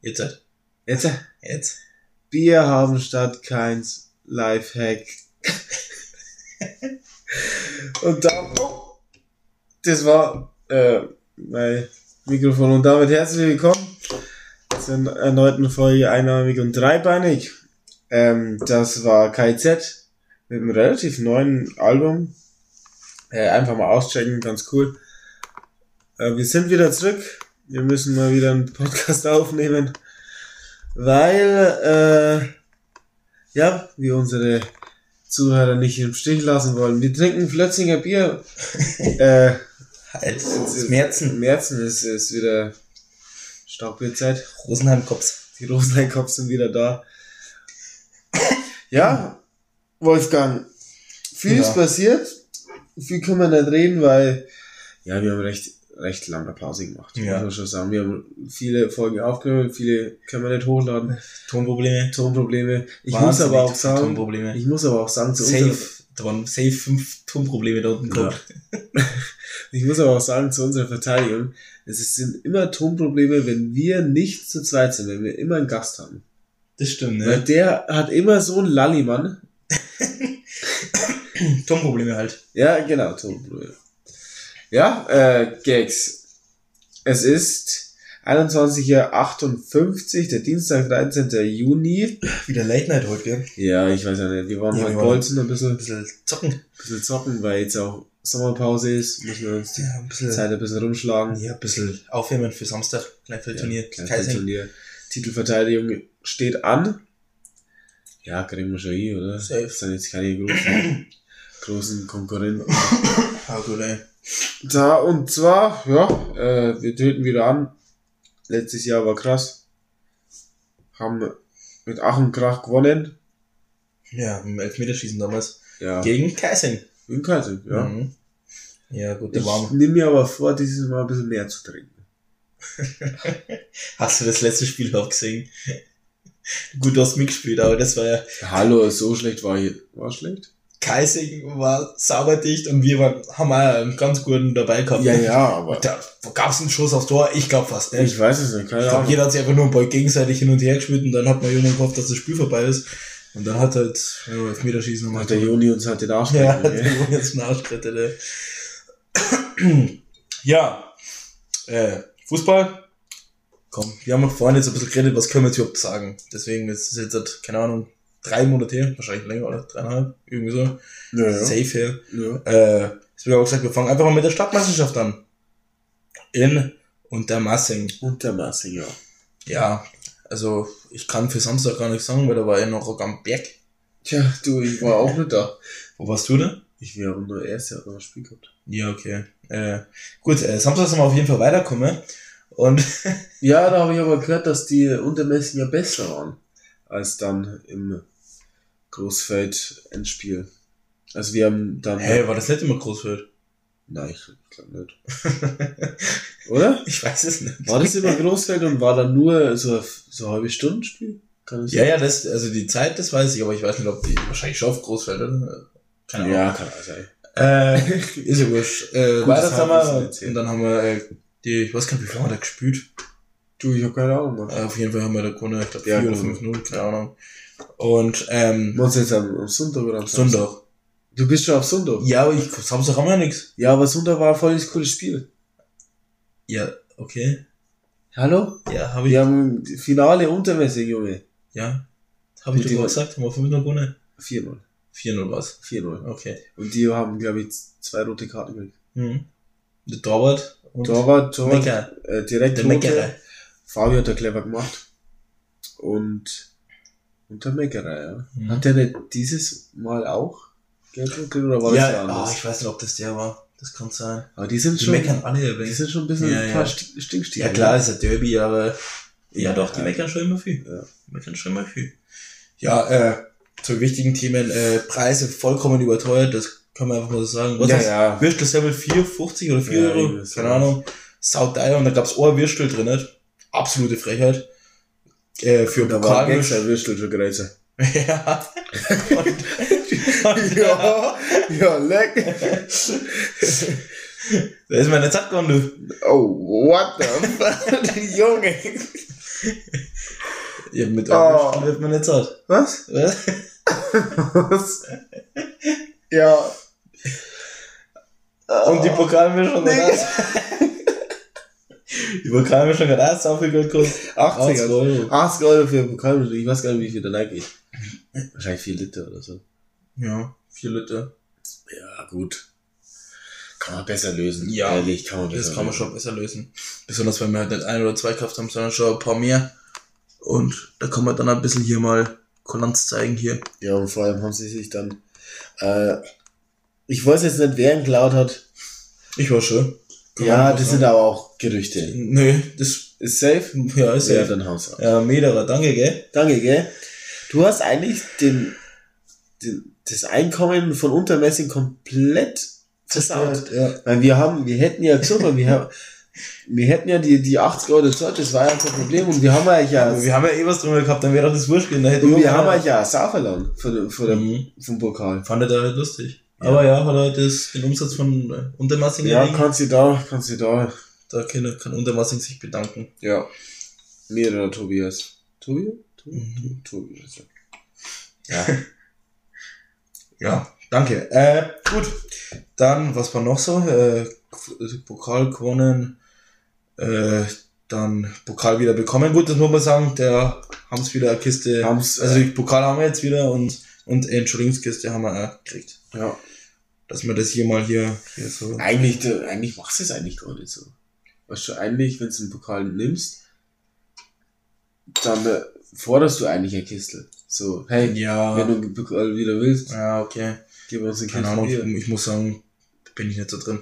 Jetzt halt. Jetzt, äh, Jetzt. Bier haben statt keins Lifehack. und da, oh, das war äh, mein Mikrofon. Und damit herzlich willkommen zur erneuten Folge Einarmig und Dreibeinig. Ähm, das war KZ mit einem relativ neuen Album. Äh, einfach mal auschecken, ganz cool. Äh, wir sind wieder zurück. Wir müssen mal wieder einen Podcast aufnehmen, weil äh, ja, wir unsere Zuhörer nicht im Stich lassen wollen. Wir trinken Flötzinger Bier. äh, Halt. Das Märzen. Märzen ist, ist wieder Staubbierzeit. Rosenheim-Kops. Die Rosenheim-Cops sind wieder da. Ja, Wolfgang, viel Ja. ist passiert. Viel können wir nicht reden, weil ja, wir haben recht, recht lange Pause gemacht. Ja. Muss man schon sagen. Wir haben viele Folgen aufgenommen, viele können wir nicht hochladen. Tonprobleme. Tonprobleme. Ich muss Wahnsinnig aber auch sagen, Tonprobleme. ich muss aber auch sagen, zu Safe. unserer, Da waren safe fünf Tonprobleme da unten gehabt. ich muss aber auch sagen, zu unserer Verteidigung, es sind immer Tonprobleme, wenn wir nicht zu zweit sind, wenn wir immer einen Gast haben. Das stimmt, Weil ne? der hat immer so einen Lallimann. Tonprobleme halt. Ja, genau, Tonprobleme. Ja, äh, Gags. Es ist 21.58 der Dienstag, 13. Juni. Wieder Late Night heute, gell? Ja, ich weiß ja nicht, wir waren Ja, heute wir bolzen, ein bisschen, Ein bisschen zocken. bisschen zocken, weil jetzt auch Sommerpause ist, müssen wir uns die Ja, ein bisschen. Zeit ein bisschen rumschlagen. Ja, ein bisschen aufwärmen für Samstag. Kleinfeldturnier. Ja, Kaising. Turnier. Titelverteidigung steht an. Ja, kriegen wir schon hin, oder? Safe. Das sind jetzt keine großen, großen Konkurrenten. Ah, gut, ey. Da, und zwar, ja, äh, wir treten wieder an. Letztes Jahr war krass. Haben mit Ach und Krach gewonnen. Ja, im Elfmeterschießen damals. Ja, Gegen Kaising. in Kaiser, ja. Mhm. Ja, gut, der Ich nehme mir aber vor, dieses Mal ein bisschen mehr zu trinken. Hast du das letzte Spiel auch gesehen? Gut, du hast mitgespielt, aber das war ja. Hallo, so schlecht war hier. War schlecht? Kaising war sauberdicht und wir waren, haben auch einen ganz guten dabei gehabt. Ja, ja, aber Und da gab es einen Schuss aufs Tor? Ich glaube fast nicht. ich weiß es nicht, keine Ich glaube, jeder hat sich einfach nur einen Ball gegenseitig hin und her gespielt und dann hat man irgendwann gehofft, dass das Spiel vorbei ist. Und dann hat halt ja, Elfmeterschießen nochmal. Hat der Juni uns halt den Arsch Ja, gerettet, der gell? wurde jetzt einen Arsch gerettet. Ja, äh, Fußball. Komm, wir haben vorhin jetzt ein bisschen geredet, was können wir jetzt überhaupt sagen. Deswegen ist es jetzt, seit, keine Ahnung, drei Monate her, wahrscheinlich länger, oder? Dreieinhalb, irgendwie so. Ja, ja. Safe her. ja. Äh, jetzt habe ich auch gesagt, wir fangen einfach mal mit der Stadtmeisterschaft an. In Untermassing. Untermassing, ja. Ja, also ich kann für Samstag gar nichts sagen, weil da war ja noch am Berg. Tja, du, ich war auch nicht da. Wo warst du denn? Ich wäre nur erst noch ein Spiel gehabt. Ja, okay. Äh, gut, äh, Samstag sind wir auf jeden Fall weiterkommen. Und Ja, da habe ich aber gehört, dass die Untermessen ja besser waren als dann im Großfeld-Endspiel. Also wir haben dann... Hä, war das nicht immer Großfeld? Nein, ich glaube nicht. Oder? Ich weiß es nicht. War das immer Großfeld und war dann nur so, so eine halbe Stunde Spiel? Kann Ja, ja, das, also die Zeit, das weiß ich, aber ich weiß nicht, ob die wahrscheinlich schon auf Großfeld, oder? Keine Ahnung. Ja, kann auch sein. Äh, ist ja wurscht. Äh, weiter das haben wir, und dann haben wir, äh, die, ich weiß gar nicht, wie viel haben wir da gespielt? Du, ich habe keine Ahnung, Mann. Äh, auf jeden Fall haben wir da gewonnen, ich glaube Ja, 4 oder gut. 5-0, keine Ahnung. Und, ähm, du jetzt am, Sonntag oder am Samstag? Sonntag. Du bist schon auf Sonntag? Ja, aber ich, Samstag haben wir ja nichts. Ja, aber Sonntag war voll das cooles Spiel. Ja, okay. Hallo? Ja, habe ich, Wir haben Finale Untermessing, Junge. ja. Habe ich doch gesagt, haben wir 5-0 gewonnen? 4-0. 4-0 was. 4-0. Okay. Und die haben, glaube ich, zwei rote Karten gekriegt. Mhm. Der Torwart und Torwart, Torwart, Mecker. äh, direkt Der rote. Meckerer. Fabio hat er clever gemacht. Und, und der Meckerer, ja. Mhm. Hat der nicht dieses Mal auch gelb gekriegt oder war das Ja, ja oh, anders? ich weiß nicht, ob das der war. Das kann sein. Aber die sind Die schon, meckern alle ein die sind schon ein bisschen Ja, ein paar ja. Sti- Stinkstiefel. Ja klar, ist ein Derby, aber ja, Ja, doch, die ja. meckern schon immer viel. Ja. Die meckern schon immer viel. Ja, äh, zu wichtigen Themen, äh, Preise vollkommen überteuert, das kann man einfach mal so sagen. Was Ja, ist ja. Würstelsemel 4, 50 oder 4 Ja, Euro? Keine Ahnung. Sauteier und da gab's ein Würstel drin, nicht? Absolute Frechheit. Äh, für Da war Pokalmisch. Gangster Würstel schon Grätze. ja. Und, und, ja, ja, leck. Da ist meine Zeit gegangen, du. Oh, what the fuck? Junge. Ja, mit Oh. oh. läuft meine Zeit. Was? Was? Was? ja. Und die Pokalmischung Nee. Die Pokalmischung hat erst so viel Geld gekostet. 80 80 Euro. 80 Euro für Pokal. Ich weiß gar nicht, wie viel da reingeht. Wahrscheinlich 4 Liter oder so. Ja, 4 Liter. Ja, gut. Kann man besser lösen. Ja, Ehrlich, kann man besser Das kann man lösen. schon besser lösen. Besonders wenn wir halt nicht ein oder zwei gekauft haben, sondern schon ein paar mehr. Und da kann man dann ein bisschen hier mal Kulanz zeigen hier. Ja, und vor allem haben sie sich dann, äh, ich weiß jetzt nicht, wer ihn geklaut hat. Ich war schon. Ja, das sagen. sind aber auch Gerüchte. Nö, das, Ist safe? ja, ist Ja, ja. dann haus ab. Ja, Mederer, danke, gell? Danke, gell? Du hast eigentlich den, den, das Einkommen von Untermessing komplett versaut. Ja. Weil wir haben, wir hätten ja gesagt, wir, haben, wir hätten ja die, die 80 Euro Zeit, das war ja kein Problem. Und wir haben euch ja, Aber wir haben ja eh was drüber gehabt, dann wäre doch das wurscht gewesen. Und wir haben euch ja Sau verloren von, dem- von Mhm. vom Pokal. Fand er halt lustig. Aber ja, hat er das, den Umsatz von äh, Untermassing Ja, gelegen. kannst du da, kannst du da, Da kann, kann Untermassing sich bedanken. ja. Mir oder Tobias. Tobi? Tobi? Mhm. Tobi, also. Ja. ja, danke. Äh, gut. Dann, was war noch so? Äh, Pokal gewonnen. Äh, dann Pokal wieder bekommen. Gut, das muss man sagen, der haben es wieder eine Kiste. Haben's, also die Pokal haben wir jetzt wieder und, und Entschuldigungskiste haben wir auch gekriegt. Ja. Dass wir das hier mal hier, hier so. Eigentlich, du, eigentlich machst du es eigentlich gar nicht so. Weißt du, eigentlich, wenn du einen Pokal nimmst, dann äh, forderst du eigentlich eine Kistel. So, hey, Ja. wenn du einen Pokal wieder willst, Ja, okay. gib uns eine Keine Kiste Ahnung, ich, ich muss sagen, bin ich nicht so drin.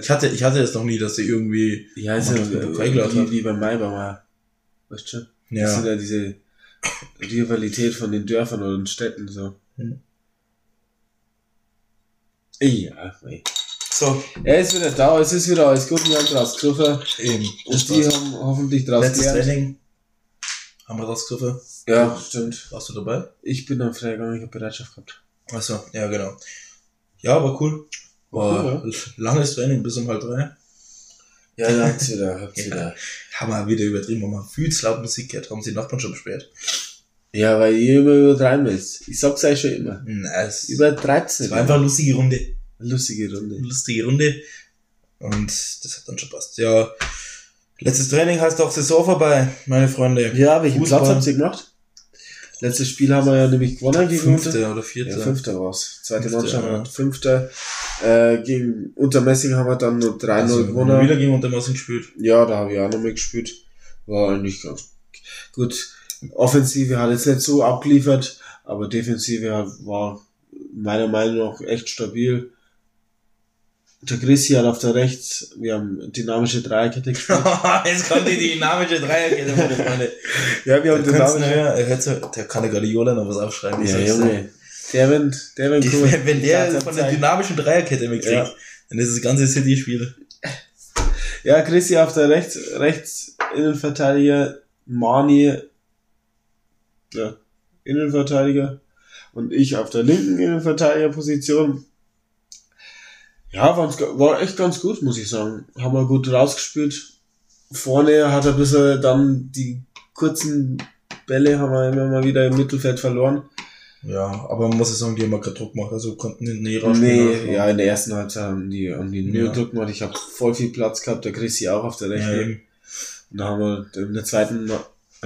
Ich hatte, ich hatte es noch nie, dass sie irgendwie, Ja, ist ja man wie, wie bei Maibauer. Weißt du? Das sind ja, ja diese Rivalität von den Dörfern oder den Städten, so. Hm. Ja, mei. so, Er ist wieder da, es ist wieder alles gut, wir haben draus gegriffen. eben. Und die haben hoffentlich draus Letztes gelernt. Training haben wir das gegriffen. Ja, stimmt. Warst du dabei? Ich bin am Freitag ich hab Bereitschaft gehabt. Achso, ja, genau. Ja, war cool. War War cool, langes Training bis um halb drei. Ja, ja, habt's wieder, habt's Ja. wieder. Haben wir wieder übertrieben, haben wir viel zu laut Musik gehört, haben sie die Nachbarn schon beschwert. Ja, weil ihr immer übertreiben müsst. Ich sag's euch schon immer. Nice. Übertreibt's Es nicht. war einfach eine lustige Runde. Lustige Runde. Lustige Runde. Und das hat dann schon passt. Ja, letztes Training heißt auch Saison vorbei, meine Freunde. Ja, welchen Fußball. Platz habt ihr gemacht? Letztes Spiel haben wir ja nämlich gewonnen gegen Unter. Fünfte oder vierte. Ja, Fünfter war's. Zweite Fünfte, Mannschaft ja. hat Fünfter. Äh, gegen Untermessing haben wir dann nur 3-0 also, gewonnen. wieder gegen Untermassen gespielt. Ja, da habe ich auch noch mal gespielt. War eigentlich ganz gut. Offensive hat jetzt nicht so abgeliefert, aber Defensive war meiner Meinung nach echt stabil. Der Chrissy hat auf der rechts, wir haben dynamische Dreierkette gespielt. Jetzt kommt die dynamische Dreierkette, meine Freunde. ja, wir haben dynamische. so, der kann der Guardiola noch was aufschreiben. Ja. Junge. Der wenn, der wenn, Die, cool. wenn der von der dynamischen Dreierkette mitkriegt, Ja. dann ist das ganze City-Spiel. Ja, Chrissy auf der rechts, rechts Innenverteidiger, Mani, ja, Innenverteidiger und ich auf der linken Innenverteidigerposition. Ja, war echt ganz gut, muss ich sagen. Haben wir gut rausgespielt. Vorne hat er ein bisschen dann die kurzen Bälle haben wir immer mal wieder im Mittelfeld verloren. Ja, aber man muss ja sagen, die haben ja keinen Druck gemacht, also konnten nicht nie rausspielen. Nee, ja, in der ersten Halbzeit haben die, haben die Ja. nur Druck gemacht. Ich habe voll viel Platz gehabt, der Chrissy auch auf der ja, rechten. eben. Und da haben wir in der zweiten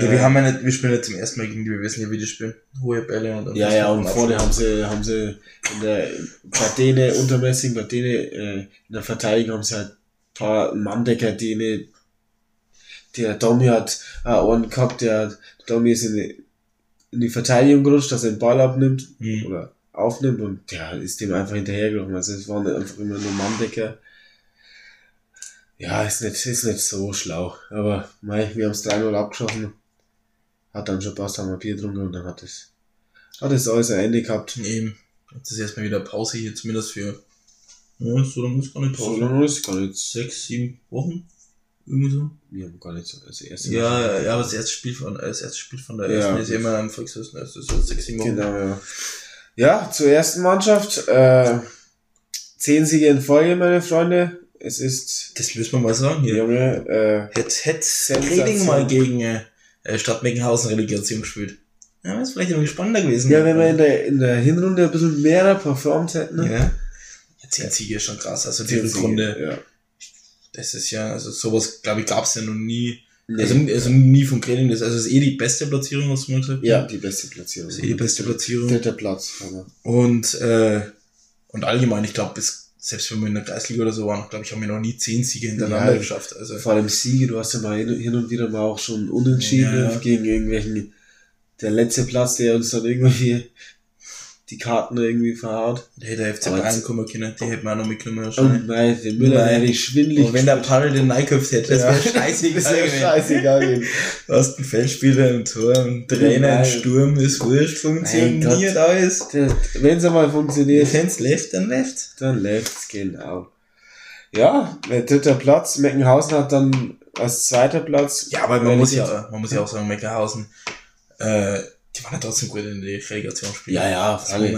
ja, wir haben ja nicht, wir spielen nicht zum ersten Mal gegen die, wir wissen ja, wie die spielen. Hohe Bälle und dann Ja, ja, und vorne haben sie, haben sie in der, bei denen, untermäßig, bei denen, äh, in der Verteidigung haben sie halt ein paar Manndecker, denen, der Domi hat äh, einen gehabt, der, Domi ist in die, in die Verteidigung gerutscht, dass er den Ball abnimmt, Hm. oder aufnimmt und der ist dem einfach hinterhergelaufen. Also es waren einfach immer nur Manndecker. Ja, ist nicht, ist nicht so schlau. Aber mei, wir haben es 3-0 abgeschossen. Hat dann schon passt, haben wir Bier getrunken und dann hat es, hat es alles ein Ende gehabt. Eben. Jetzt ist erstmal wieder Pause hier, zumindest für, ja, so lange ist gar nicht So Pause. lange ist gar nicht. Sechs, sieben Wochen? Irgendwie so. Wir haben gar nicht so, also erste Ja, ja, aber das erste Spiel von, das erste Spiel von der Ja, ersten ist ja immer am Volksfest, das ist so sechs, sieben Wochen. Genau, ja. Ja, zur ersten Mannschaft. Äh, zehn Siege in Folge, meine Freunde. es ist, Das müssen wir mal sagen hier. Junge, äh, Hätte hätt. Reding mal gegen äh, Stadt Meckenhausen Relegation gespielt. Ja, ist vielleicht irgendwie spannender gewesen. ja, wenn wir in der, in der Hinrunde ein bisschen mehr performt hätten. ne? ja. ja, zehn Siege ist schon krass. Also die Rückrunde, Ja. das ist ja, also sowas, glaube ich, gab es ja noch nie. Nee. Also, also nie vom Grading, das also ist eh die beste Platzierung, du mal gesagt? ja, die beste Platzierung. Das ist eh die beste Platzierung. Dritter Platz. Aber. Und, äh, und allgemein, ich glaube, bis, selbst wenn wir in der Kreisliga oder so waren, glaube ich, haben wir noch nie zehn Siege hintereinander Ja. geschafft. Also, Vor allem Siege, du hast ja mal hin und wieder mal auch schon unentschieden Ja. gegen irgendwelchen, der letzte Platz, der uns dann irgendwie die Karten irgendwie verhaut. da hätte der FC Aber Bayern kommen können, die hätten wir auch noch mitgenommen. Wahrscheinlich. nein, den Müller Nein. hätte ich schwindelig. Und wenn der Paddel den Neiköpft hätte, das wäre scheißegal. das wäre scheißegal. gewesen. Du hast einen Feldspieler im Tor, einen Trainer, einen Nein. Sturm, ist wurscht, funktioniert alles. Wenn es einmal funktioniert, Wenn's läuft, dann läuft's. dann läuft's genau. Ja, der dritter Platz. Meckenhausen hat dann als zweiter Platz. Ja, aber man muss ja, man muss ja auch sagen, Meckerhausen, äh, die waren ja trotzdem gut in die Relegation spielen. Ja, ja, alle,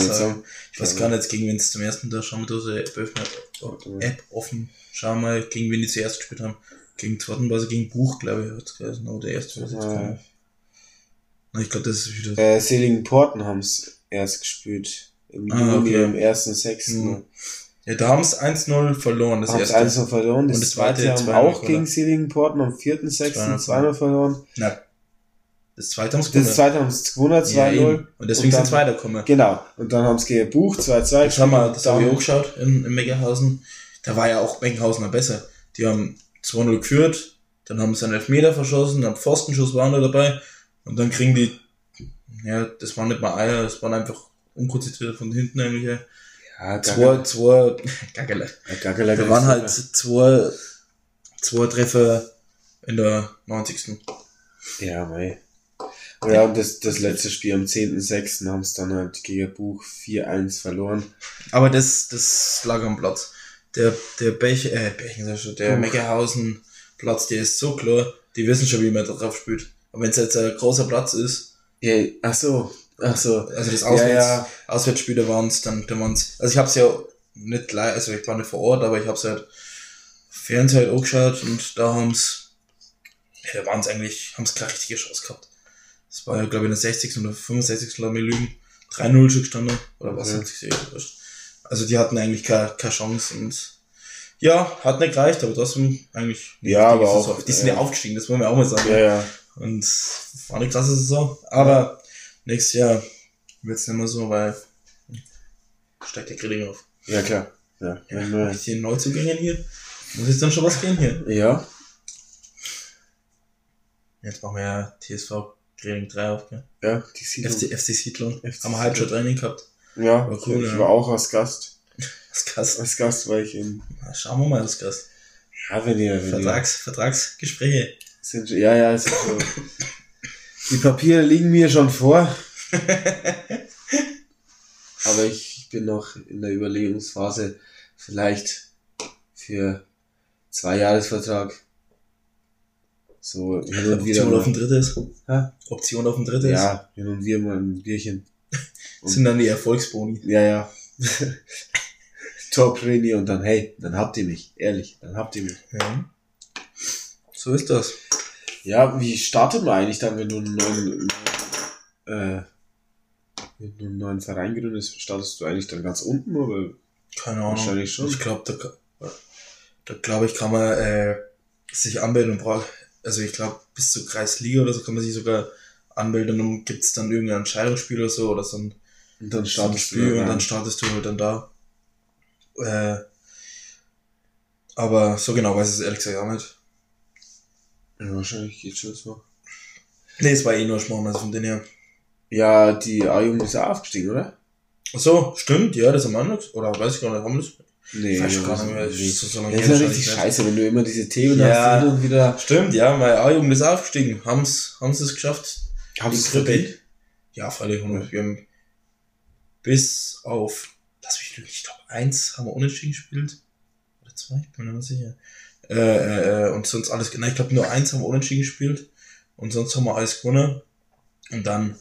sagen. sagen. Ich weiß gar nicht, gegen wen es zum ersten da schauen wir so App, öffnen, App offen. Schauen wir mal, gegen wen die zuerst gespielt haben. Gegen zweiten war sie gegen Buch, glaube ich, hat's geheißen. Aber der erste gar nicht. Na, ich glaube, das ist wieder. Äh, Seligenporten haben's erst gespielt. Im Ah, Juni, okay. am 1.6. Mhm. Ja, da haben es 1-0 verloren, das Haben erste. 1 noch verloren. Das, Und das zweite, haben 2-0 auch gegen Seligenporten am 4.6. 2-0 2-0 verloren. Na, das zweite haben sie Das zweite haben sie gewonnen, Ja, 2-0. eben. Und deswegen Und dann- sind sie weitergekommen. Genau. Und dann haben sie gegen Buch 2-2 Das haben wir, das haben wir auch geschaut in, in Meckerhausen. Da war ja auch Meckenhausen besser. Die haben 2-0 geführt, dann haben sie einen Elfmeter verschossen, dann Pfostenschuss waren da dabei und dann kriegen die, ja, das waren nicht mal Eier, das waren einfach unkonzentriert von hinten eigentlich. ja. Ja, Zwei, zwei, Gaggele. Ja, Gaggeler Da waren halt zwei, zwei Treffer in der 90. Ja, mei. Ja, und das, das letzte Spiel am 10.6. haben sie dann halt gegen Buch 4-1 verloren. Aber das, das lag am Platz. Der, der Bech, äh, Bechen, der. Meckerhausen Platz, der ist so klar, die wissen schon, wie man da drauf spielt. Aber wenn es jetzt ein großer Platz ist, Ja, ach so, ach so. also das Ja, Auswärts, ja. Auswärtsspiele waren es, dann, dann waren's, also ich hab's ja nicht gleich, also ich war nicht vor Ort, aber ich hab's halt Fernsehen halt angeschaut und da haben's, ja, da waren's eigentlich, haben's keine richtige Chance gehabt. Das war ja, glaube ich, in der 60. oder 65. lass mich lügen, 3-0 schon gestanden, oder was Okay. hat sich wurscht. Also die hatten eigentlich keine, keine Chance und ja, hat nicht gereicht, aber trotzdem eigentlich. Ja, aber Saison. auch, Die sind äh, ja aufgestiegen, das wollen wir auch mal sagen. Ja, ja. Und war eine klasse Saison. Aber nächstes Jahr wird's nicht mehr so, weil steigt der Grilling auf. Ja, klar. Ja, Ja, wir- mit den Neuzugängen hier muss jetzt dann schon was gehen hier. ja. Jetzt machen wir ja TSV Grilling 3 auf, gell? ja, die Siedlung. FC, FC Siedlung. FC Haben wir halt schon Training gehabt. Ja, War cool, ich ja. war auch als Gast. Ist krass. Als Gast war ich in. Na, Schauen wir mal, das Gast. Ja, wenn ihr, wenn ihr Vertrags, Vertragsgespräche. sind, ja, ja, ist so. Die Papiere liegen mir schon vor. Aber ich bin noch in der Überlegungsphase, vielleicht für zwei Jahresvertrag. So hin und wieder Option auf ein drittes. Hä? Option auf ein drittes. Ja, hin und wieder mal ein Bierchen. Das sind dann die Erfolgsboni. Ja, ja. Top-Trainee und dann, hey, dann habt ihr mich. Ehrlich, dann habt ihr mich. Ja. So ist das. Ja, wie startet man eigentlich dann, wenn du einen neuen, äh, wenn du einen neuen Verein gründest? Startest du eigentlich dann ganz unten oder? Keine Ahnung. Wahrscheinlich schon. Ich glaube, da, da glaube ich, kann man äh, sich anmelden und braucht, also ich glaube, bis zur Kreisliga oder so kann man sich sogar anmelden und dann gibt's dann irgendein Entscheidungsspiel oder so oder so ein, Und dann startest Spiel du und dann startest du halt dann da. Äh, aber so genau weiß ich es ehrlich gesagt auch nicht. ja, wahrscheinlich geht schon so. Nee, es war eh nur Schmarrn, also von denen her. Ja, die A-Jugend ist ja aufgestiegen, oder? Ach so, stimmt, ja, das haben wir nicht. Oder weiß ich gar nicht, haben wir das? Nee, ich ja, gar nicht mehr, ist so- so lange Das ist ja richtig scheiße, wenn du immer diese Themen Ja. hast und wieder. Stimmt, ja, meine A-Jugend ist aufgestiegen. Haben's, haben's es geschafft? Haben Die sie es verdient? Ja, freilich. Wir haben bis auf, lass mich lügen, ich glaube, eins haben wir unentschieden gespielt. Oder zwei, ich bin mir nicht sicher. Äh, äh, äh, und sonst alles, nein, ich glaube, nur eins haben wir unentschieden gespielt. Und sonst haben wir alles gewonnen. Und dann,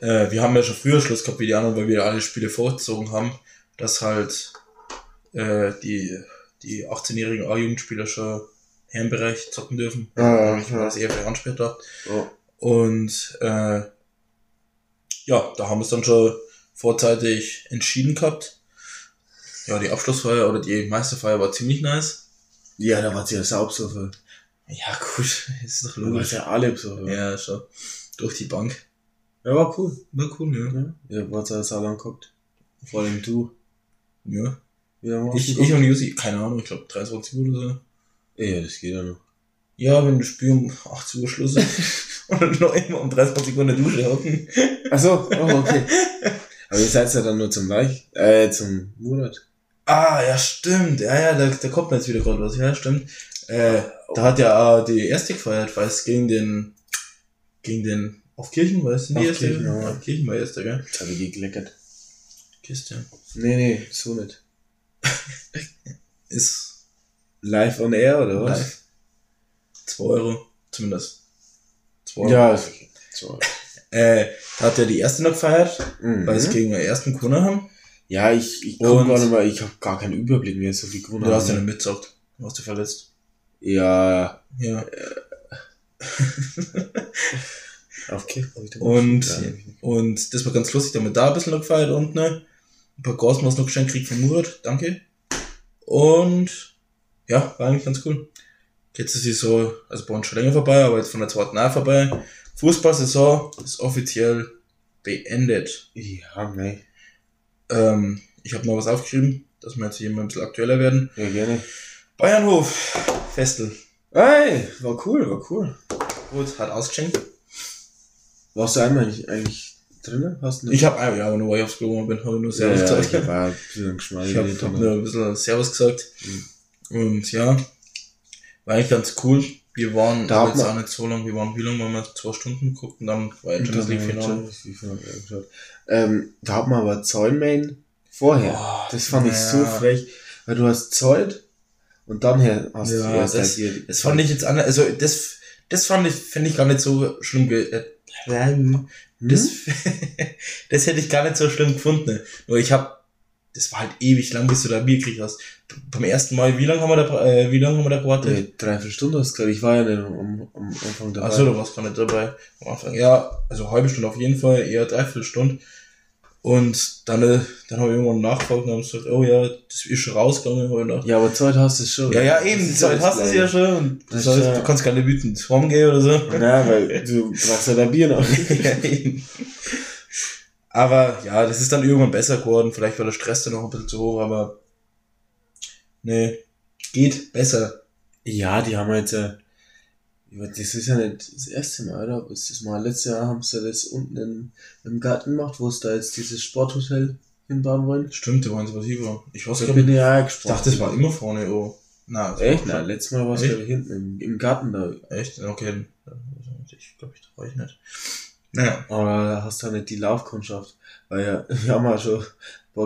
äh, wir haben ja schon früher Schluss gehabt wie die anderen, weil wir alle Spiele vorgezogen haben, dass halt äh, die, die 18-jährigen A-Jugendspieler schon Herrenbereich zocken dürfen. Ah, ich ja. war das eher für da. Ja. Und äh, ja, da haben wir es dann schon vorzeitig entschieden gehabt. Ja, die Abschlussfeier oder die Meisterfeier war ziemlich nice. Ja, da war sie ja saubsofe. Ja, gut, ist doch Da war logisch. ja alle besoffen. Ja. Ja, schon. Durch die Bank. ja, war cool. War cool, ja. Ja, ja war ja sau lang geguckt. Vor allem du. Ja. Ich, du ich und Jussi, keine Ahnung, ich glaube 23 Uhr oder so. Ja, das geht ja noch. Ja, wenn das Spiel um 18 Uhr Schluss und dann noch immer um 23 Uhr in der Dusche hocken. Ach so, oh, okay. Aber ihr seid ja dann nur zum Weich, äh, zum Murat. Ah, ja, stimmt. Ja, ja, da, da kommt mir jetzt wieder gerade was. Ja, stimmt. Äh, da hat ja äh, die erste gefeiert, weil es gegen den, gegen den, auf Kirchen, war es die Auf erste? Kirchen, ja. Auf Kirchen war erste, gell? Jetzt habe ich gekleckert. Kiste. Nee, nee, so nicht. Ist Live on air, oder was? live. 2 Euro, zumindest. 2 Euro. Ja, ist okay. So. Äh, da hat ja die erste noch gefeiert, Mhm. weil es gegen den ersten gewonnen haben. Ja, ich, ich guck gar nicht mal, ich habe gar keinen Überblick mehr, so viel Grund. Du hast ja nicht mitgesagt. Du hast dich verletzt. Ja, Ja. ich da Und, Ja. und das war ganz lustig, da haben wir da ein bisschen noch gefeiert und ne, ein paar Gasmas noch geschenkt kriegt von Murat, danke. Und ja, war eigentlich ganz cool. Jetzt ist die Saison, also bei uns schon länger vorbei, aber jetzt von der zweiten auch vorbei. Fußballsaison ist offiziell beendet. Ja, nee. Ähm, ich habe noch was aufgeschrieben, dass wir jetzt hier mal ein bisschen aktueller werden. Ja, gerne. Bayernhof, Festel. Ey, war cool, war cool. Gut, hat ausgeschenkt. Warst du einmal eigentlich, drinnen? Hast du Ich habe ja, nur weil ich aufs Klo bin, habe ich nur Servus ja, ja, gesagt. ich war ein bisschen geschmeidig. Ich habe hab nur ein bisschen Servus gesagt. Und ja, war eigentlich ganz cool. Wir waren Da jetzt man- auch nicht so lang, wir waren wie lange waren wir? Zwei Stunden geguckt und dann war jetzt Champions League Finale. Finale. Ähm, da hat man aber Zollmain vorher. Boah, das fand ich ja. so frech, weil du hast Zoll und dann her hast Ja, du erst das- halt hier. Das fand ich jetzt anders, also das, das fand ich, finde ich gar nicht so schlimm. ge- Äh, Hm? das, das hätte ich gar nicht so schlimm gefunden. Nur ich habe, das war halt ewig lang, bis du da Bier gekriegt hast. Beim ersten Mal, wie lange haben wir da, äh, wie lange haben wir da gewartet? Nee, dreiviertel Stunde hast du gesagt. Ich war ja nicht am, am Anfang dabei. Achso, du warst gar nicht dabei am Anfang. Ja, also halbe Stunde auf jeden Fall, eher dreiviertel Stunde. Und dann, äh, dann habe ich irgendwann nachgefragt und haben gesagt, oh ja, das ist schon rausgegangen. Ich gedacht, Ja, aber Zeit hast du es schon. ja, ja, eben, die Zeit hast du sie ja schon. Das heißt, ja- du kannst gar nicht wütend rumgehen oder so. Ja, weil du brauchst ja dein Bier noch. ja, eben. Aber ja, das ist dann irgendwann besser geworden. Vielleicht war der Stress dann noch ein bisschen zu hoch, aber nee, geht besser. Ja, die haben jetzt ja. Ja, Das ist ja nicht das erste Mal, oder? Ist das mal letztes Jahr haben sie das unten in, im Garten gemacht, wo es da jetzt dieses Sporthotel hinbauen wollen. Stimmt, die waren so was hier. Ich weiß Da gar bin nicht. ich dachte, das war immer vorne, oh. Na, Echt? Nein, letztes Mal war es glaube ich hinten im, im Garten da. Echt? Okay. Ich glaube, ich traue ich nicht. Naja. Aber da hast du ja nicht die Laufkundschaft. Weil ja, wir haben ja schon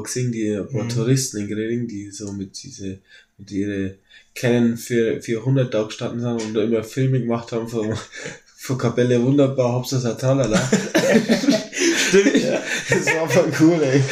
gesehen, die ein paar Mhm. Touristen in Greding, die so mit diese, mit ihre Canon für 400 da gestanden sind und da immer Filme gemacht haben von, von Kapelle wunderbar, Hauptsache Tralala. Stimmt, ja, das war voll cool, ey.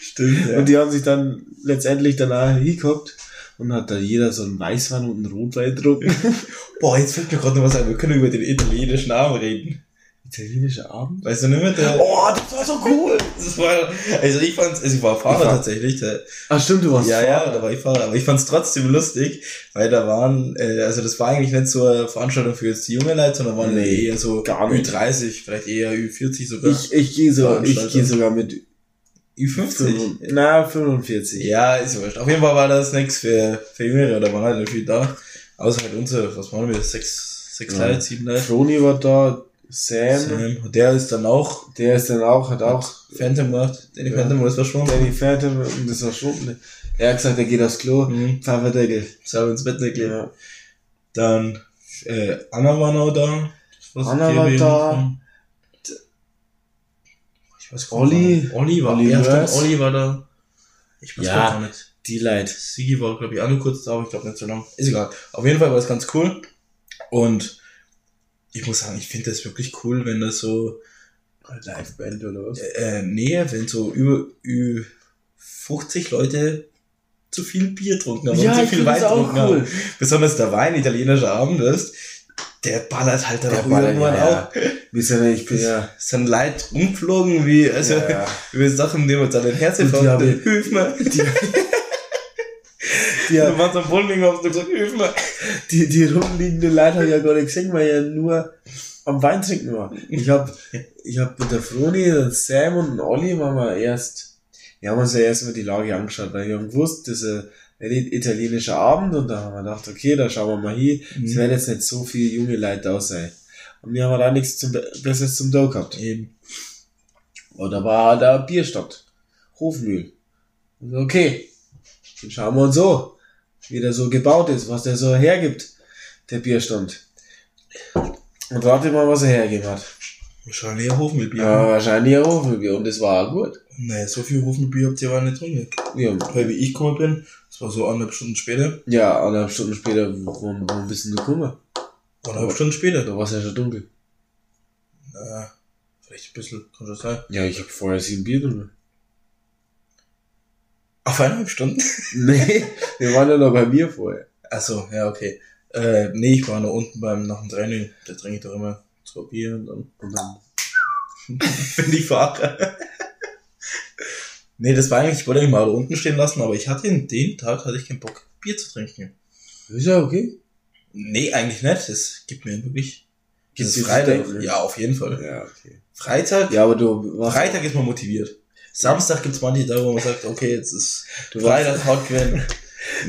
Stimmt, ja. Und die haben sich dann letztendlich danach hingeguckt und hat da jeder so einen Weißwein und einen Rotwein getrunken. Boah, jetzt fällt mir gerade noch was ein. Wir können über den italienischen Namen reden. Italienischer Abend? Weißt du nicht mehr? Der, Oh, das war so cool! das war, also ich fand's, also ich war Fahrer Ich war- tatsächlich. Der, Ach stimmt, du warst ja, ja, Fahrer. da war ich Fahrer. Aber ich fand's trotzdem lustig, weil da waren, äh, also das war eigentlich nicht so eine Veranstaltung für jetzt die junge Leute, sondern waren Nee, eher so gar nicht. Ü30, vielleicht eher Ü40 sogar. Ich, ich gehe so, ich gehe sogar mit Ü50. 55. Na, 45. Ja, ist wurscht. Auf jeden Fall war das nichts für, für Jüngere, da waren halt nicht viel da. Außer halt unsere, was waren wir, sechs, sechs Ja. Leute, sieben Leute. Froni war da, Sam, Sam, der ist dann auch der ist dann auch, hat auch Phantom gemacht. Danny Ja. Phantom ist verschwunden. Danny Phantom war schon. Er hat gesagt, er geht aufs Klo, Mhm. Pfefferdeckel. Selber ins Bett gelegt. Ja. Dann äh, Anna war noch da. Das Anna war da. Ich weiß Olli. nicht. Olli war, Olli ja, stimmt, Mörs. Olli war da. Ich weiß Ja. gar nicht. Die Leid. Sigi war, glaube ich, auch nur kurz da, aber ich glaube nicht so lang. Ist egal. Auf jeden Fall war es ganz cool. Und ich muss sagen, ich finde das wirklich cool, wenn das so, Liveband oder was? äh, nee, wenn so über, über 50 Leute zu viel Bier getrunken haben Ja, und zu viel Wein getrunken cool. haben. Besonders der Wein, italienischer Abend ist, der ballert halt dann Der auch ballert, irgendwann ja, auch. Wisst ihr nicht, ich bin ja. Sind Leute umgeflogen, wie, also, Ja, ja. über Sachen, die wir uns an den Herzen Und die fahren. haben- Die, Du warst am Bowling, du gesagt, die, die rumliegenden Leute habe ich ja gar nicht gesehen, weil ich ja nur am Wein trinken war. Ich hab, ich hab mit der Froni, der Sam und Olli waren wir erst, wir haben uns ja erstmal die Lage angeschaut, weil wir haben gewusst, das ist ein italienischer Abend und da haben wir gedacht, okay, da schauen wir mal hin. Es werden jetzt nicht so viele junge Leute da sein. Und wir haben da nichts zum, Besseres zum Dough gehabt. Eben. Und da war der Bierstand. Hofmühl. Und so, okay. Dann schauen wir uns so, wie der so gebaut ist, was der so hergibt, der Bierstand. Und rate mal, was er hergegeben hat. Wahrscheinlich ein Hofmilbier. Ja, wahrscheinlich ein Hofmühlbier. Und das war auch gut. Naja, so viel Hofmilbier habt ihr aber nicht drin. Ja, Weil wie ich gekommen bin, das war so anderthalb Stunden später, ja anderthalb Stunden später waren wir ein bisschen gekommen. anderthalb Stunden später. Da war es ja schon dunkel. Na, vielleicht ein bisschen, kann schon sein. Ja, ich habe vorher sieben Bier drin. Auf eineinhalb Stunden? Nee, wir waren ja noch bei mir vorher. Achso, ja, okay. Äh, nee, ich war noch unten beim, nach dem Training, da trinke ich doch immer zwei Bier und dann Und dann, bin ich Fahrer. nee, das war eigentlich, ich wollte eigentlich mal unten stehen lassen, aber ich hatte in den Tag, hatte ich keinen Bock, Bier zu trinken. ist ja okay. Nee, eigentlich nicht, das gibt mir wirklich, ist dir Freitag, ja, auf jeden Fall. Ja, okay. Freitag, Ja, aber du warst, Freitag ist man motiviert. Samstag gibt's manche Tage, wo man sagt, okay, jetzt ist du Freitag haut gewinnen.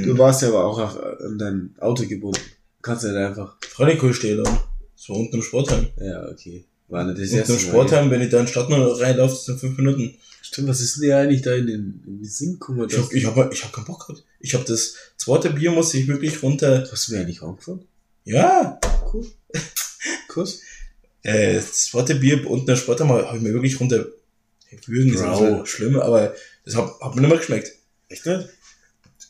du warst ja aber auch an dein Auto gebunden. Du kannst nicht einfach, Freundikohl steht dann. So unten im Sportheim. ja, okay. War nicht das Unten erste im. Sportheim, wenn ich da in die Stadt noch reinlaufe, sind fünf Minuten. Stimmt, was ist denn dir eigentlich da in den, in den Sinn gekommen? Ich hab, ich hab, ich hab keinen Bock gehabt. Ich hab das zweite Bier musste ich wirklich runter. Hast du mir eigentlich angefangen? Ja, Cool. Kuss? äh, das zweite Bier unten im Sportheim habe ich mir wirklich runter. Würgen ist so schlimm, aber das hat, hat mir nicht mehr geschmeckt. Echt nicht?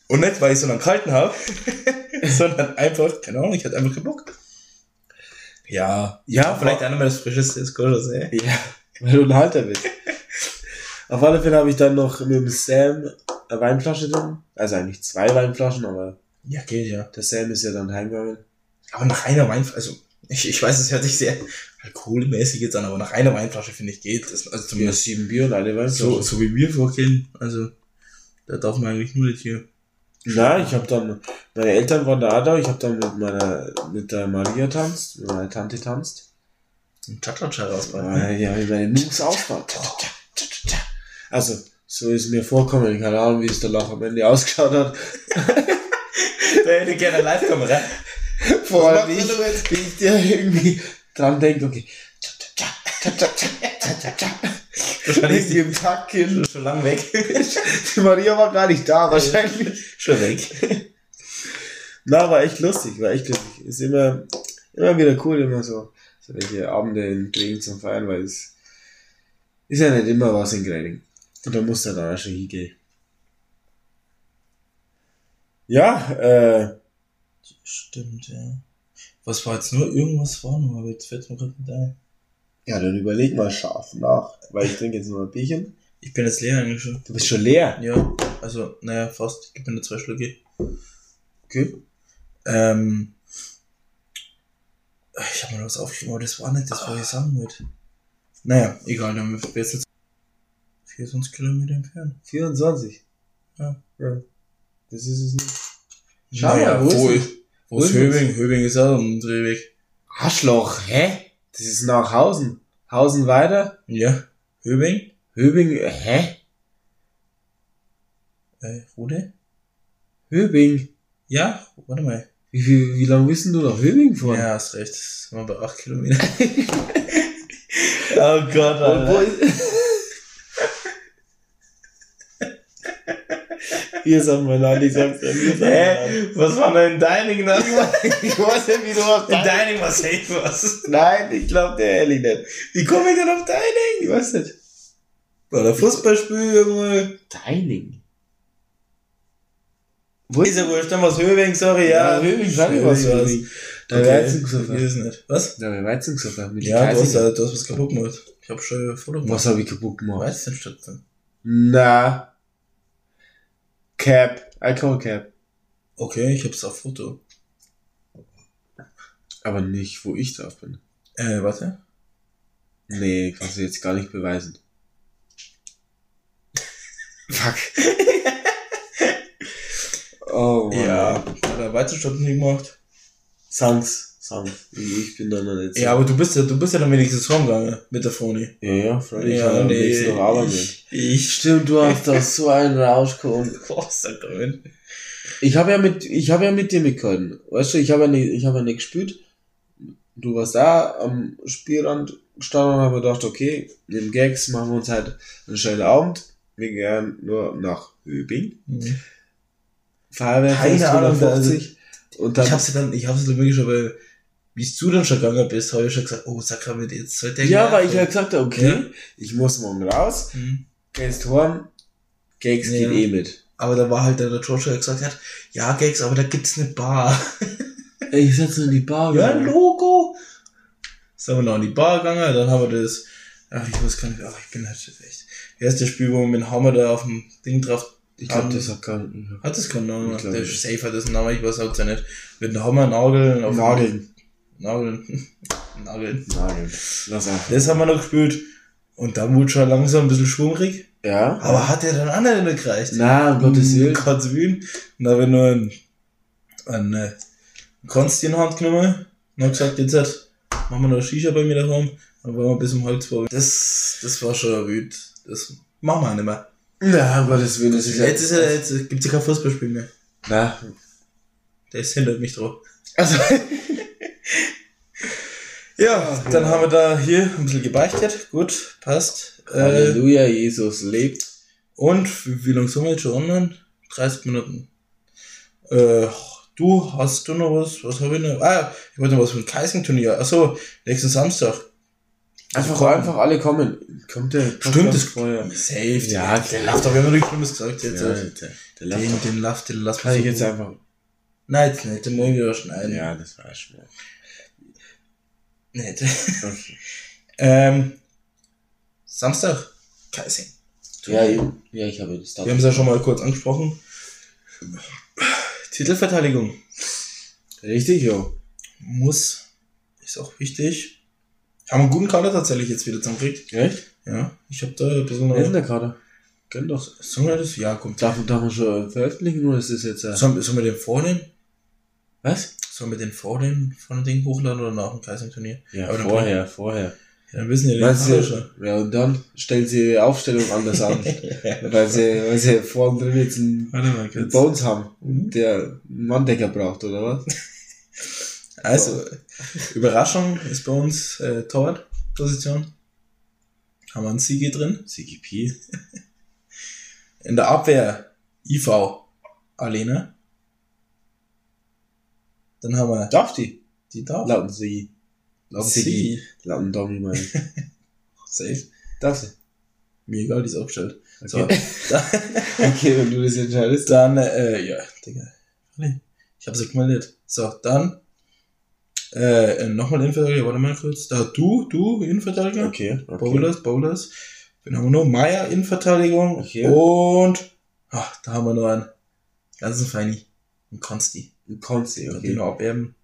Und nicht, weil ich so lange gehalten habe, sondern einfach, keine Ahnung, ich hatte einfach keinen Bock. Ja, Ja, vielleicht einer mehr das frischeste ist, schon sein. Ja, weil du ein Halter bist. Auf alle Fälle habe ich dann noch mit dem Sam eine Weinflasche drin. Also eigentlich zwei Weinflaschen, aber Ja, geht ja. der Sam ist ja dann heimgegangen. Aber nach einer Weinflasche, also ich, ich weiß, es hört sich sehr alkoholmäßig jetzt an, aber nach einer Weinflasche finde ich geht. Das, also Ja, zumindest sieben Bier und eine Weinflasche. so, so wie wir vorgehen. Also da darf man eigentlich nur nicht hier. Na, ich habe dann, meine Eltern waren da auch da, ich habe dann mit meiner, mit der Maria tanzt, mit meiner Tante tanzt. Ein Cha-Cha-Cha ja, wie meine Nux ausbaut. Also, so ist mir vorkommen, keine Ahnung, wie es danach am Ende ausgeschaut hat. Da hätte ich gerne eine Live-Kamera. Vor wie ich, wie ich dir irgendwie dran denke, okay. Irgendwie im hin. die schon lang weg. Die Maria war gar nicht da, wahrscheinlich. schon weg. Na, war echt lustig, war echt lustig. Ist immer, immer wieder cool, immer so, so welche Abende in Grägen zum Feiern, weil es ist ja nicht immer was in Grägen. Und da muss er dann auch schon hingehen. Ja, äh, Stimmt, ja. Was war jetzt nur? Irgendwas war noch, aber jetzt fällt mir gerade nicht ein. ja, dann überleg mal scharf nach, weil ich trinke jetzt nur ein Bierchen. Ich bin jetzt leer eigentlich schon. Du bist schon leer. Ja, also, naja, fast. Ich gebe mir nur zwei Schlücke. Okay. Ähm, ich habe mal was aufgeschrieben, aber das war nicht das, was ich sagen wollte. Naja, egal, dann wäre es jetzt 24 Kilometer entfernt. 24. Ja. ja. Das ist es nicht. Schau naja, mal, wo wo ist ist, wo ist Höbing? Höbing ist auch um Drehweg. Arschloch, hä? Das ist nach Hausen. Hausen weiter. Ja, Höbing? Höbing, hä? Äh, Rude? Höbing. Ja, warte mal. Wie, viel, wie lange bist denn du nach Höbing fahren? Ja, hast recht. Das sind wir bei 8 Kilometer. oh Gott, Alter. ist... Hier sagt man nein, ich sag's ja, man nein. Hä? Was war denn in Deining dann? Ich weiß nicht, wie du auf In Deining war safe was. Nein, ich glaub der ehrlich nicht. Wie komme ich denn auf Deining? Ich weiß nicht. Bei der Fußballspiel, Junge. Deining. Wo Ist ja wurscht, dann was Höbing, sorry, ja. Höbing, sag ich was. Da Okay. Weizengesoffen. ich weiß nicht. Was? Da wäre Weizengesoffen. Mit Ja, du hast, du hast was kaputt gemacht. Ich hab schon ein Foto gemacht. Was habe ich kaputt gemacht? Statt dann? Na. Cap. Icon Cap. Okay, ich hab's auf Foto. Aber nicht, wo ich drauf bin. Äh, warte. Nee, kannst du jetzt gar nicht beweisen. Fuck. oh Mann. Ja, hat er Weizenstoppen gemacht. Sans, Sans. Ich bin da noch nicht so. Ja, aber du bist ja, du bist ja dann wenigstens rumgegangen mit der Froni. ja, ja, Freunde, ich habe am nächsten noch arbeiten. ich, ich, Stimmt, du hast da so einen Rausch gehabt. was da drin? Ich habe ja mit, ich habe ja mit dir mitgehalten. Weißt du, ich habe ja nicht, ich habe ja nicht gespielt. Du warst da am Spielrand gestanden und habe gedacht, okay, im Gags machen wir uns halt einen schönen Abend. Wir gehen nur nach Übing. Feuerwehr Keine Ahnung, da- 150. Und dann, Ich hab's ja dann, ich hab's dann wirklich schon, weil, wie du dann schon gegangen bist, habe ich schon gesagt, oh, Sakrament, jetzt sollte der ja, weil ich halt gesagt habe, okay, Ja. ich muss morgen raus, Hm. gehst heim, Gags Ja. geht eh mit. Aber da war halt der, der George, der gesagt hat, ja, Gags, aber da gibt's eine Bar. Ey, ich setze in die Bar. Ja, gegangen. Logo. Sind wir noch in die Bar gegangen, dann haben wir das, ach, ich weiß gar nicht, ach, ich bin halt echt. Erstes Spiel, wo wir mit dem Hammer da auf dem Ding drauf, Ich glaube, das hat keinen. hat das keinen Namen, der. Safe hat das einen Namen, ich weiß auch nicht. Mit dem Hammer nageln auf Nageln. Nageln. Nageln. Nageln. Lass einfach. Das haben wir noch gespielt. Und dann wurde schon langsam ein bisschen schwummrig. Ja? Aber hat er dann auch nicht gekriegt. Na, um Gottes Willen. Gottes Willen. Und da habe ich nur einen, einen, äh, Konsti in die Hand genommen und hab gesagt, jetzt halt, machen wir noch Shisha bei mir daheim. Dann waren wir bis um halb zwei. Das, das war schon wütend. Das machen wir auch nicht mehr. Na, um Gottes Willen, das ist ja. Jetzt ist ja, jetzt gibt's ja kein Fußballspiel mehr. Na. Der ist hinter mich drauf. Also. Ja, dann haben wir da hier ein bisschen gebeichtet. Gut, passt. Äh, Halleluja, Jesus lebt. und wie, lange sind wir jetzt schon online? 30 Minuten. Äh, du, hast du noch was? Was habe ich noch? Ah, ich wollte noch was vom Kaising-Turnier. Achso, nächsten Samstag. Einfach, kommen. einfach alle kommen. Kommt der Stimmt, das vorher. Safe. Ja, der läuft doch, wir haben nichts Schlimmes gesagt jetzt. Ja, der, der den, läuft den Lauf, den lass Kann ich jetzt einfach. Nein, jetzt nicht, den ich wieder schneiden. Ja, das war schwer. Nicht. Okay. ähm, Samstag, Kaising. Ja, ja, ich habe das Wir haben es ja schon mal kurz angesprochen. Titelverteidigung Richtig, jo. muss, ist auch wichtig. Haben einen guten Kader tatsächlich jetzt wieder zusammengekriegt. Echt? Ja, ich habe da ein bisschen Wer ist denn der Kader? Gönn doch. Sollen wir das? Ja, kommt. Darf, darf man schon veröffentlichen oder ist das jetzt äh, Sollen, sollen wir den vor dem? Was? Sollen wir den vor dem, vor dem Ding hochladen oder nach dem Kaising-Turnier? Ja, Aber dann vorher, vorher. Ja, dann wissen ja die Kader du, schon. ja, und dann stellen sie die Aufstellung anders an. weil sie, weil sie vorne drin jetzt einen, mal einen. Bones haben, Mhm. der einen Manndecker braucht, oder was? Also, Überraschung ist bei uns äh, Torwart-Position. Haben wir einen Siege drin. CGP. In der Abwehr IV Alena. Dann haben wir Darf die? die darf. Lauten sie. Lauten sie. Sigi. Lauten Dommi, meine ich. Safe. Darf sie? Mir egal, die ist aufgestellt. So, Okay. dann, okay, wenn du das entscheidest. dann äh, ja, Digga. Ich habe sie gemeldet. So, dann äh, nochmal Innenverteidiger, warte mal kurz. Da du, du, Innenverteidiger. Okay, okay. Bowlers, Bowlers. Dann haben wir noch Meier Innenverteidigung. Okay. Und ach, da haben wir noch einen ganzen Feini. Ein Konsti. Konzi, Okay. Den noch abwerben.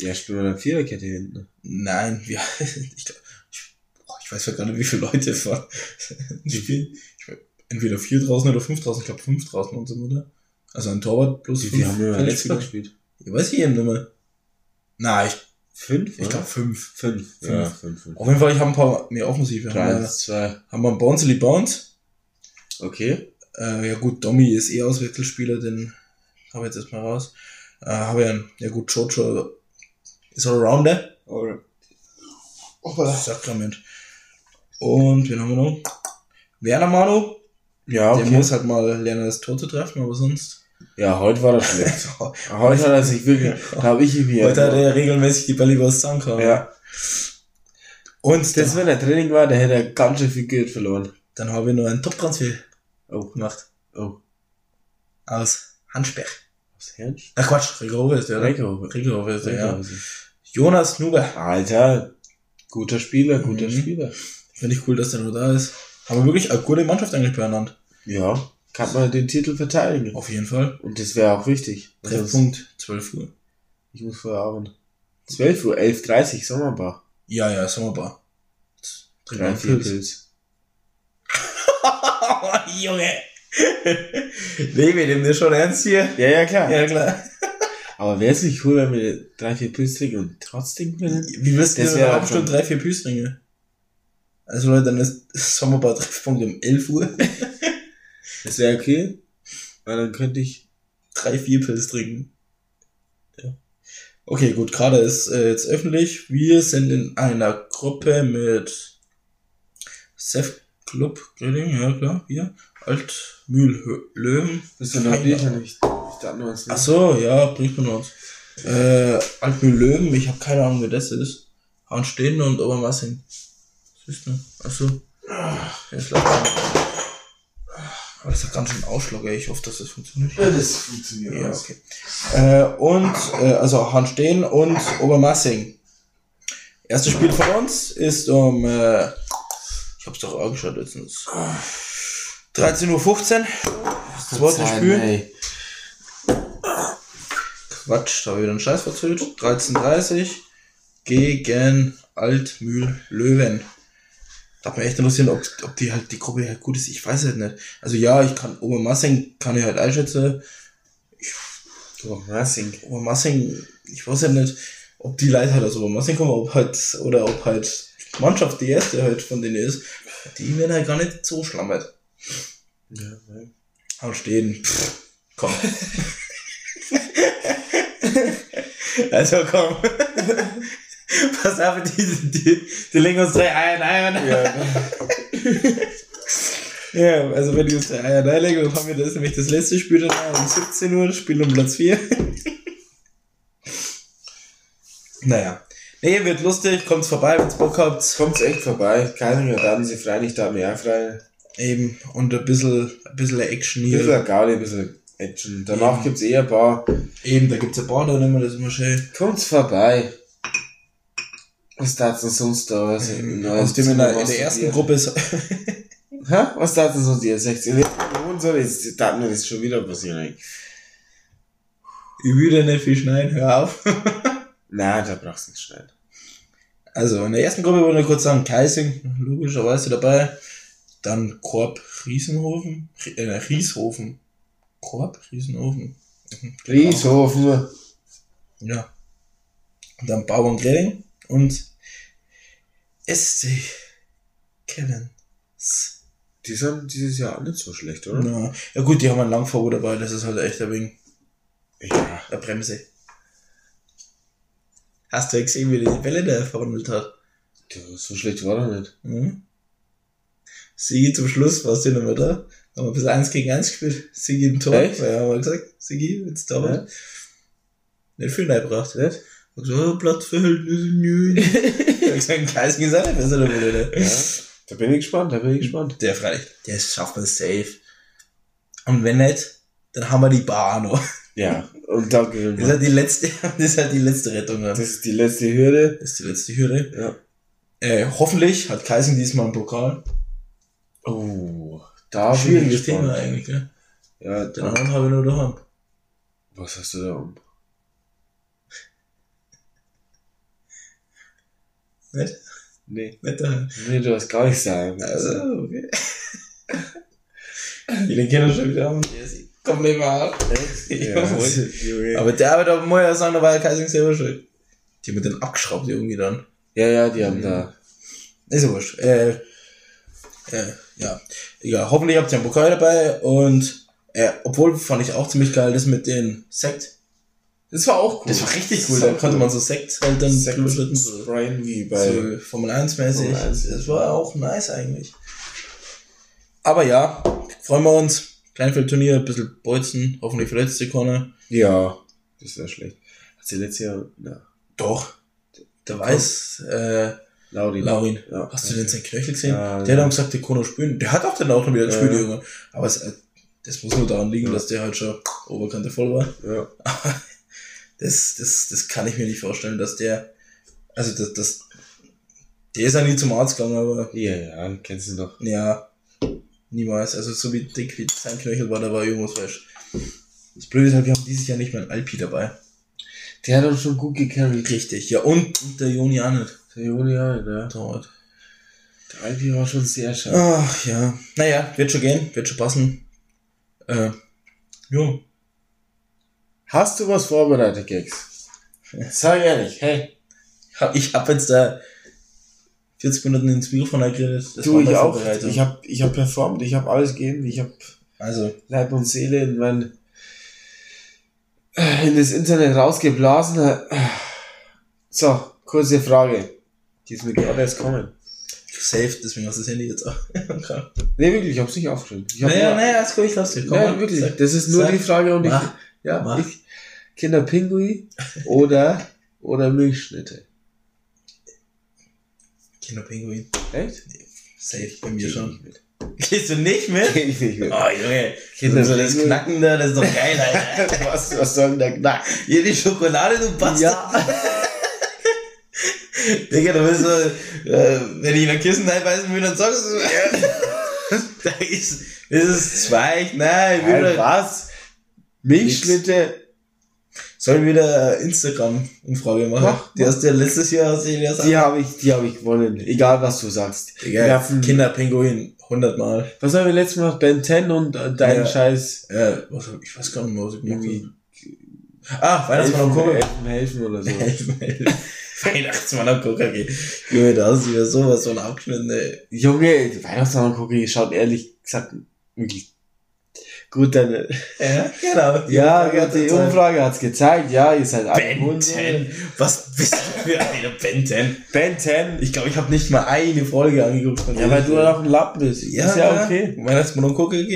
Ja, spielen wir dann Viererkette hinten. Nein, wir, ich, glaub, ich, boah, ich weiß ja gar nicht, wie viele Leute es waren. Ich spiel, ich, weiß, entweder vier draußen oder fünf draußen. Ich glaube fünf draußen und so, oder? Also ein Torwart plus Wie fünf. viel haben wir letztes. Mal gespielt? Ich weiß ich eben nicht mehr. Nein, ich, Fünf, ich glaube fünf. Fünf. Fünf. Ja, fünf, fünf. Auf jeden Fall, ich habe ein paar mehr Offensive. Haben Drei, wir, zwei. haben wir einen Bouncy Bounce. Okay. Äh, ja gut, Domi ist eh Auswechselspieler, den habe ich jetzt erstmal raus. Äh, habe ja, ja gut, Jojo ist Allrounder. Alright. Sakrament. Und wen haben wir noch? Werner Manu. Ja, Der okay. muss halt mal lernen, das Tor zu treffen, aber sonst. Ja, heute war das schlecht. heute hat er sich wirklich, da habe ich ihm hier. Heute hat er regelmäßig die Bälle übers Zank gehauen. Ja. Und Das, wenn er Training war, der hätte er ganz schön viel Geld verloren. dann habe ich noch einen Top-Transfer Oh, gemacht. oh. Aus Handsperr. Was Ernst? Ach Quatsch, Rigo ist der, oder? Reiko. Rigo ist der, ja. Jonas Nuber. Alter, guter Spieler, guter Mhm. Spieler. Finde ich cool, dass der nur da ist. Haben wir wirklich eine gute Mannschaft eigentlich beieinander. Ja. kann man den Titel verteidigen. Auf jeden Fall. Und das wäre auch wichtig. Also, Treffpunkt 12 Uhr. ich muss vorher arbeiten. 12 Uhr, 11.30 Uhr, Sommerbar. Ja, ja, Sommerbar. Drei, mal vier Pilz. Pilz. Junge. nee, wir nehmen das schon ernst hier. Ja, ja, klar. Ja, klar. Aber wäre es nicht cool, wenn wir drei, vier Pilz trinken und trotzdem gewinnen? Wie wirst du Stunde schon- drei, vier Pilzringe? Also Leute, dann ist Sommerbar Treffpunkt um 11 Uhr. Das wäre okay. Weil dann könnte ich. drei, vier Pilz trinken. Ja. Okay, gut, gerade ist äh, jetzt öffentlich. Wir sind in einer Gruppe mit Sef Club Grilling, ja klar, hier. Altmühl Löwen. Bist du noch nicht? Ach so, ja, bringt man uns. Äh, Altmühl Löwen, ich habe keine Ahnung, wer das ist. Hahnsteden und Obermassing. Was ist denn? Ach so. Jetzt lass mal. Aber das hat ganz schön Ausschlag, ey. Ich hoffe, dass das funktioniert. Ja, das funktioniert. Ja, okay. Äh, und, äh, also Hanstein und Obermassing. Erstes Spiel von uns ist um, äh, ich hab's doch angeschaut letztens. 13.15 Uhr. Das zweite Spiel. Quatsch, da habe ich wieder einen Scheiß verzählt. 13.30 gegen Altmühl Löwen. Da hat mich echt interessiert, ob, ob die halt die Gruppe halt gut ist. Ich weiß halt nicht. Also ja, ich kann Obermassing kann ich halt einschätzen. Racing. Obermassing, ich weiß ja nicht, ob die Leute halt aus Obermassing kommen, ob halt, oder ob halt die Mannschaft die erste halt von denen ist. Die werden halt gar nicht so schlammert. Ja, nein. Auch stehen. Pff, komm. also komm. Pass auf, die, die, die legen uns drei Eier ein. Ja, Ja, also wenn die uns drei Eier reinlegen, dann haben wir das nämlich das letzte Spiel dann um 17 Uhr, Spiel um Platz 4. naja. Nee, wird lustig, kommt's vorbei, wenn's Bock habt. kommt's echt vorbei. Keiner da diese frei, nicht da mehr frei. Eben, und ein bisschen, ein bisschen Action Ein hier. bisschen Gaudi, ein bisschen Action. Danach Ja. gibt's eh ein paar. Eben, da gibt's ein paar da immer, das ist immer schön. Kommt's vorbei. Was darf's denn sonst da? Was Ähm, Aus dem in der, in der ersten Gruppe ist, Hä? Was darf's denn sonst dir? 16 und so, das darf mir das schon wieder passieren eigentlich. ich würde nicht viel schneiden, hör auf. Nein, da brauchst du nicht schneiden. Also, in der ersten Gruppe wollte ich kurz sagen, Kaising, logischerweise dabei. Dann Korb Riesenhofen, Rie- äh, Rieshofen. Korb Riesenhofen. Rieshofen. Ja. Und dann Bauern Greding und SC Kevin. Die sind dieses Jahr nicht so schlecht, oder? Ja. ja gut, die haben einen Langvorwurf dabei, das ist halt echt ein wenig Ja. eine Bremse. Hast du ja gesehen, wie die Bälle da verwandelt hat? Du, so schlecht war er nicht. Mhm. Sigi zum Schluss, warst du noch mit da? Haben wir ein bisschen eins gegen eins gespielt. Sigi im Tor. Echt? Ja, haben wir gesagt, Sigi, wenn's da Ja. Nicht viel reingebracht. Nicht? Ich gesagt, oh, Platzverhältnisse, nö. Ich hab gesagt, gesagt, der besser der Bude. Ja. Da bin ich gespannt, da bin ich gespannt. Der freilich, der schafft man safe. Und wenn nicht, dann haben wir die Bar noch. Ja. Und da Das ist wir. halt die letzte, das ist halt die letzte Rettung. Das Das ist die letzte Hürde. ist die letzte Hürde. Ja. Äh, hoffentlich hat Kaising diesmal einen Pokal. Oh. Da bin ich Schwieriges Thema eigentlich, gell? Ja, Den da. anderen habe ich nur daheim. Was hast du da um? Nicht? Nee. Nicht daheim. Nee, du hast gar nichts sagen. Also, okay. Die den Kinder schon wieder haben. Kommt nicht mehr ab. ja, Ja. Junge. Aber der, aber da muss ich ja sagen, da war ja Kaising selber schuld. Die haben mit den abgeschraubt irgendwie dann. ja, ja, die haben Mhm. da. Ist ja wurscht. Äh, äh, ja. Egal. Hoffentlich habt ihr einen Pokal dabei und äh, obwohl fand ich auch ziemlich geil, das mit den Sekt. Das war auch cool. Das war richtig cool. Da konnte man so Sekt halt dann Sekt sprayen wie bei. so Formel 1 mäßig. Formel 1. Das war auch nice eigentlich. Aber ja, freuen wir uns. Kleinfeldturnier, ein bisschen Bolzen, hoffentlich verletzt sich keiner. Ja, das wäre schlecht. Hat sie letztes Jahr. Na, Doch. Der weiß, äh, Laurin. Laurin. Ja. Hast du denn sein Knöchel gesehen? Ja, der hat auch gesagt, der kann noch spielen. Der hat auch dann auch noch wieder gespielt, Ja. Junge. Aber es, äh, das muss nur daran liegen, dass der halt schon Oberkante voll war. Ja. Das, das, das kann ich mir nicht vorstellen, dass der, also das, das, der ist ja nie zum Arzt gegangen, aber Ja, ja, kennst du doch. ja, Niemals. Also so wie dick wie sein Knöchel war, da war irgendwas falsch. Das Blöde ist halt, wir haben dieses Jahr nicht mehr einen Alpi dabei. Der hat uns schon gut gecarried. Richtig, ja. Und, und der Joni auch nicht. Der Juni, ja, der, Dauert. der Alpi war schon sehr schade. Ach ja. Naja, wird schon gehen, wird schon passen. Äh, jo. Hast du was vorbereitet, Gags? Sag ehrlich, hey. Ich hab jetzt da 40 Minuten ins Mikrofon geredet. Das du, ich auch. Ich hab, ich hab performt, ich hab alles gegeben, ich hab also, Leib und Seele in mein, in das Internet rausgeblasen. So, kurze Frage. Die ist mir gerade erst kommen. safe, deswegen hast du das Handy jetzt auch. Nee, wirklich, ich hab's nicht aufgeschrieben. Ich hab Naja, naja, ist gut, ich lass dich. Komm, mal, wirklich. sag. das ist nur sag. die Frage und ich, Mach. ja, Mach. ich, Kinderpingui oder, oder Milchschnitte. Kinderpinguin. Echt? Safe, bei mir schon. nicht mit. Gehst du nicht mit? Geh ich nicht mit. Oh, Junge. Kinder- so das Knacken da, das ist doch geil, Alter. was, was soll denn der Knack? Hier die Schokolade, du Bastard. Digga, du bist so, äh, wenn ich in ein Kissen reinbeißen will, dann sagst du, ja. da ist, das ist Zweig, nein, ich will was? Milchschnitte? Soll ich wieder Instagram-Umfrage machen? Mach, die hast du ja letztes Jahr, hast du ja gesagt. Die habe ich, die habe ich gewonnen. Egal was du sagst. Digga, Kinderpinguin, 100 Mal. Was haben wir letztes Mal? Ben 10 und äh, dein Ja. Scheiß Ja, was ich weiß gar nicht mehr, was ich gemacht habe. Ah, Weihnachtsmann am Kuchen. helfen, helfen oder so. Weihnachtsmann am Kuchen. Junge, da du wieder sowas von abgeschnitten, ey. Junge, Weihnachtsmann gucke schaut ehrlich gesagt wirklich gut deine. Ja, genau. Ja, ja die Umfrage hat's gezeigt, ja, ihr seid alle Ben Hunde. 10. Was bist du für eine Ben 10? Ben 10. Ich glaube, ich habe nicht mal eine Folge angeguckt. von Ja, dir. weil du auch ein Lappen bist. ja, ist ja okay. Weihnachtsmann am Kuchen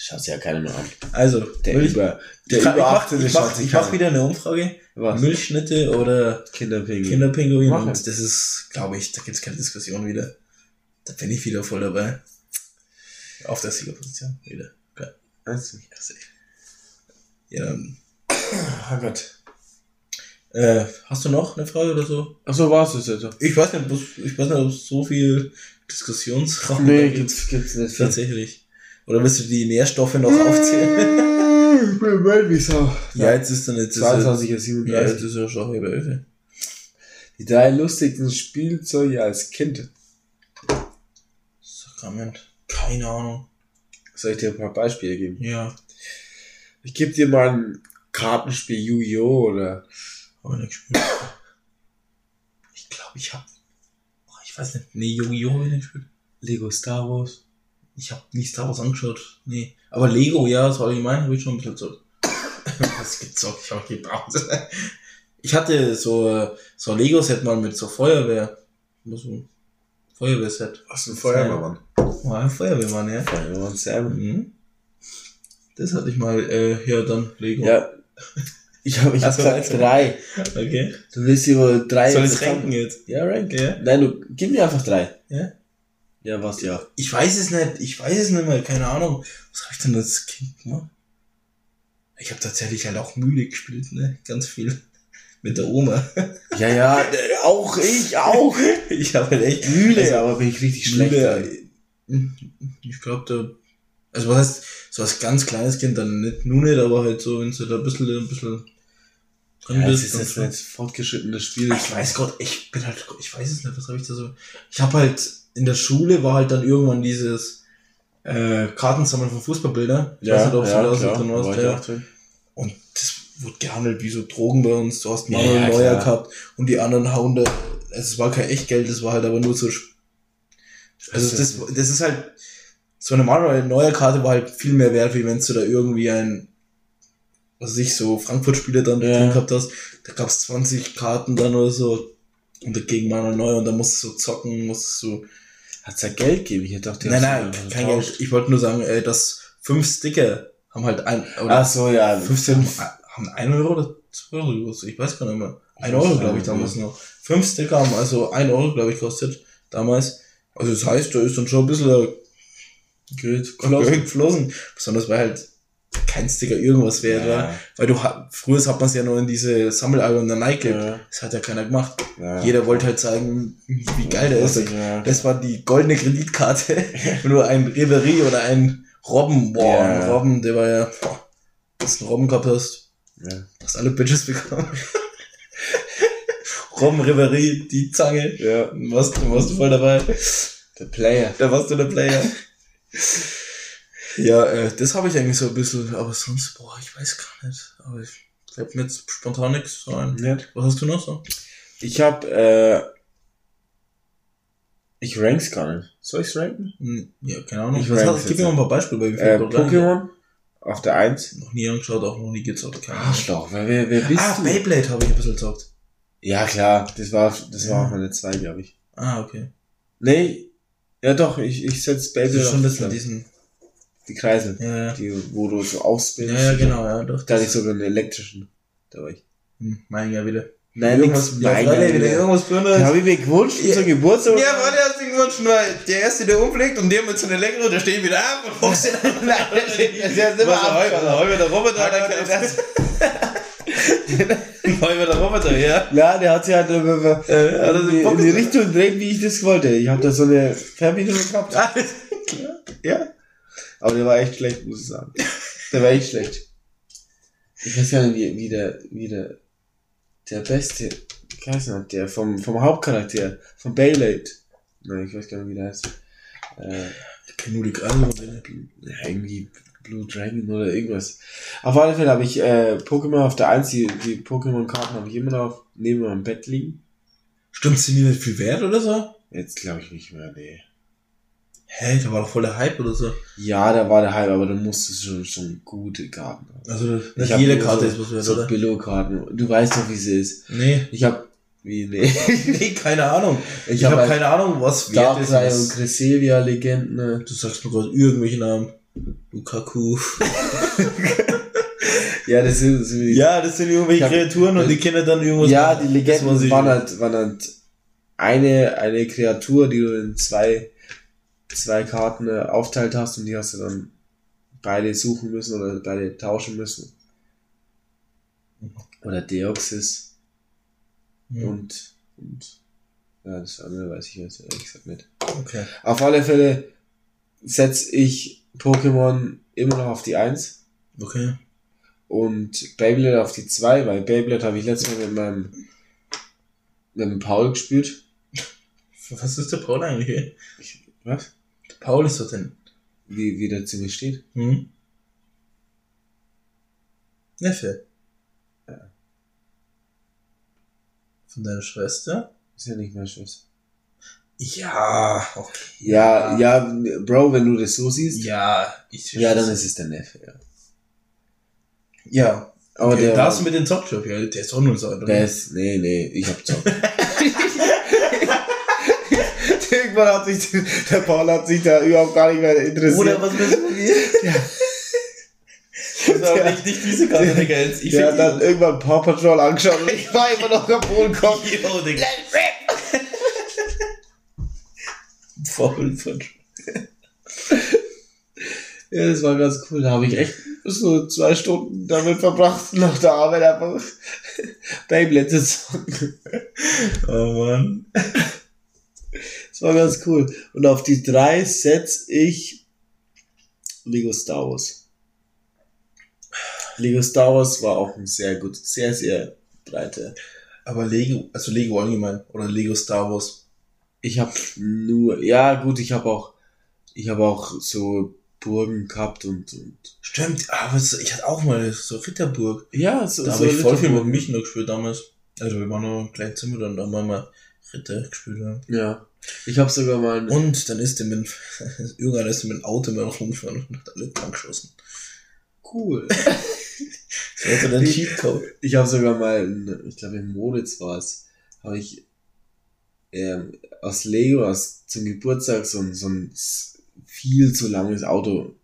geht. Schaut's ja keiner mehr an. Also, Der Milch- über, der ich, mach- über ich, 18 mach, ich, schaut sich wieder eine Umfrage. Was? Milchschnitte oder Kinderpinguin. Kinderpinguin. Und es. das ist, glaube ich, da gibt's keine Diskussion wieder. Da bin ich wieder voll dabei. Auf der Siegerposition wieder. Weißt du? Ja, dann, Oh Gott. äh, hast du noch eine Frage oder so? Ach so, war's das jetzt. Ich weiß nicht, was- ich weiß nicht, ob es so viel Diskussionsraum Nee, gibt. gibt's, gibt's nicht. viel. Tatsächlich. Oder willst du die Nährstoffe noch aufzählen? Ich bin wild wie Sau. ja, jetzt ist dann jetzt. ist 22 es- Uhr Ja, jetzt 37. ist ja schon halb elf. Die drei lustigsten Spielzeuge als Kind. Sakrament. Keine Ahnung. Soll ich dir ein paar Beispiele geben? Ja, Ich gebe dir mal ein Kartenspiel Yu-Gi-Oh! oder aber nicht gespielt. Ich glaube, ich hab. Oh, ich weiß nicht. Nee, Yu-Gi-Oh! hab ich nicht gespielt. Lego Star Wars. Ich habe nie Star Wars angeschaut. Nee. Aber Lego, ja, so allgemein habe ich schon ein bisschen gezockt. Was gezockt? Ich habe gebraucht. Ich hatte so, so ein Lego-Set mal mit so Feuerwehr. So ein Feuerwehrset. Was ein Feuerwehrmann. Oh, ein Feuerwehrmann, ja. Feuerwehrmann Sam. Mhm. Das hatte ich mal äh, hier dann Lego. Ja. Ich habe ich hab gesagt drei. Okay. Du willst wohl drei. Soll ich ranken jetzt? Ja, rank. Ja. Nein, du gib mir einfach drei. Ja? Ja, was ja. Ich weiß es nicht. Ich weiß es nicht mehr. Keine Ahnung. Was habe ich denn als Kind gemacht? Ich habe tatsächlich halt auch müde gespielt, ne? Ganz viel. Mit der Oma. Ja, ja, äh, auch ich, auch. Ich habe halt echt Mühle, Also, aber bin ich richtig schlecht. Mühle. drin. Ich glaube, da. Also was heißt, so als ganz kleines Kind dann nicht, nur nicht, aber halt so, wenn du da ein bisschen, ein bisschen drin Ja, das bist. ist dann jetzt ein fortgeschrittenes Spiel. Ich weiß Gott, ich bin halt, ich weiß es nicht, was habe ich da so. Ich habe halt in der Schule war halt dann irgendwann dieses äh, Kartensammeln von Fußballbildern. Ich weiß nicht, ob du da so drin warst. war Ja. Und das wurde gehandelt wie so Drogen bei uns. Du hast Manuel Ja, ja, Neuer klar. gehabt und die anderen hauen da. Also es war kein Echtgeld, das war halt aber nur so. Also das, das ist halt. So eine Manuel Neuer Karte war halt viel mehr wert, wie wenn du da irgendwie ein. Was ich, so Frankfurt-Spieler dann Ja. drin gehabt hast. Da gab's 20 Karten dann oder so. Und dagegen Manuel Neuer und da musst du zocken, musst du. Hat's ja Geld gegeben? Ich dachte, nein, nein, kein getauscht. Geld. Ich wollte nur sagen, äh, dass fünf Sticker haben halt ein. Ach so, ja. 15 haben 1 Euro oder 2 Euro gekostet, ich weiß gar nicht mehr. 1 weiß Euro, glaube ich, damals noch. 5 Sticker haben also 1 Euro, glaube ich, gekostet, damals. Also das heißt, da ist dann schon ein bisschen Geld. Geld geflossen. Besonders weil halt kein Sticker irgendwas wert Ja. war. Weil du früher hat man es ja nur in diese Sammelalbum der Nike. Ja. Das hat ja keiner gemacht. Ja. Jeder wollte halt zeigen, wie geil der ist. Ja. Das war die goldene Kreditkarte. Wenn du ein Reverie oder ein Robben, boah, ein Robben, der war ja, boah, dass du einen Robben gehabt hast, hast alle Bitches bekommen. Robben, Reverie, die Zange, ja. warst, warst du voll dabei. Der Player. Da warst du der Player. ja, äh, das habe ich eigentlich so ein bisschen, aber sonst, boah, ich weiß gar nicht. Aber ich fällt mir jetzt spontan nichts so ein. Nicht? Was hast du noch so? Ich hab, äh, ich rank's gar nicht. Soll ich's ranken? Hm, Ja, keine Ahnung. Ich Was rank's hast, gib mir mal ein paar Beispiele, weil wir Äh. Pokémon auf der 1. Noch nie angeschaut, auch noch nie gezockt. Keine. Arschloch, wer, wer, wer bist Ah, du? Beyblade habe ich ein bisschen gezockt. Ja, klar, das war, das war Ja. auch meine 2, glaube ich. Ah, okay. Nee, ja doch, ich, ich setz Das Beyblade ist schon mit zwei. diesen. Die Kreisel. Ja, ja. Die, wo du so ausbildest. Ja, ja, genau, ja, doch. Da hatte ich sogar einen elektrischen. Da war ich. Hm, mein ja wieder. Nein, irgendwas, nix, ja, nein, Freunde, nein, wieder irgendwas Grünes. habe ich mir gewünscht Ja. zum Geburtstag. Ja, warte, hast du gewünscht, weil der erste, der umfliegt und der mit so einer Elektro, der steht wieder ab und guckst den an. Nein, das ist immer Was, Heu-. Heu der Roboter, der das- Heu der Roboter, ja. Ja, der hat sich halt Äh, er in, die, in die? Richtung gedreht, wie ich das wollte. Ich habe da so eine Fernbedienung gehabt. Alles klar. Ja. Aber der war echt schlecht, muss ich sagen. Der war echt schlecht. Ich weiß gar nicht, wie, wie der, wie der, der beste, weiß nicht, der vom, vom Hauptcharakter, vom Beyblade. Nein, ich weiß gar nicht, wie der heißt. Äh, Ich kenn nur die Kreisel. ja, irgendwie Blue Dragon oder irgendwas. Auf alle Fälle habe ich äh, Pokémon auf der 1, die, die Pokémon-Karten habe ich immer noch neben meinem Bett liegen. Stimmt, sind die nicht viel wert oder so? Jetzt glaube ich nicht mehr, nee. Hä, da war doch voll der Hype oder so. Ja, da war der Hype, aber da musstest du schon, schon gute Karten haben. Also, Ich nicht hab jede Karte so, ist was wert, so oder? Billo-Karten. Du weißt doch, wie sie ist. Nee. Ich habe wie nee. nee, keine Ahnung. Ich, Ich hab habe habe keine Ahnung, was wert ist. Darkrai und Was, Cresselia Legenden. ne? du sagst nur gerade irgendwelche Namen. Lukaku. Ja, das sind so wie Ja, das sind irgendwelche hab- Kreaturen und die kennen dann irgendwas. Ja, machen. die Das Legenden waren halt, waren halt eine, eine Kreatur, die du in zwei, zwei Karten äh, aufteilt hast und die hast du dann beide suchen müssen oder beide tauschen müssen. Oder Deoxys Hm, und, und ja, das andere weiß ich jetzt ehrlich gesagt nicht. Okay. Auf alle Fälle setze ich Pokémon immer noch auf die 1 Okay. und Beyblade auf die 2, weil Beyblade habe ich letztes Mal mit meinem, mit dem Paul gespielt. Was ist der Paul eigentlich? ey? Was? Der Paul ist doch denn. Wie, wie der zu mir steht. Hm? Neffe. Ja. Von deiner Schwester? Ist ja nicht meine Schwester. Ja, okay. Ja, ja, Bro, wenn du das so siehst. Ja, ich Ja, dann ist es der Neffe, ja. Ja. Aber der, da hast du mit dem Zockjob, ja, der ist auch nur so, oder? der ist, nee, nee, ich hab Zock. Irgendwann hat sich, der Paul hat sich da überhaupt gar nicht mehr interessiert. Oder was willst du? Ja. Das ist aber nicht, nicht diese Karte, Digga. Ich der hat dann irgendwann Paw Patrol angeschaut und ich war immer noch am Boden gekommen. Yo, Digga. Faul von. Ja, das war ganz cool. Da habe ich echt so zwei Stunden damit verbracht, nach der Arbeit einfach Beyblade zu zocken. Oh Mann. Das war ganz cool. Und auf die drei setze ich Lego Star Wars. Lego Star Wars war auch ein sehr gut, sehr, sehr breiter. Aber Lego, also Lego allgemein, oder Lego Star Wars. Ich habe nur, ja gut, ich habe auch, ich habe auch so Burgen gehabt und, und Stimmt, aber so- ich hatte auch mal so Ritterburg. ja, so, Da so habe ich voll viel mit Ritterburgen. mich noch gespielt damals. Also wir waren noch im kleinen Zimmer dann da haben wir mal Ritter gespielt. Ja. Ja. Ich habe sogar mal Und dann ist der mit, irgendwann ist der mit dem Auto mal rumgefahren und hat alle angeschossen. cool. Das war so der Ich-. Ich habe sogar mal, in, ich glaube in Moritz war es, habe ich ähm, aus Lego aus, zum Geburtstag so ein, so ein viel zu langes Auto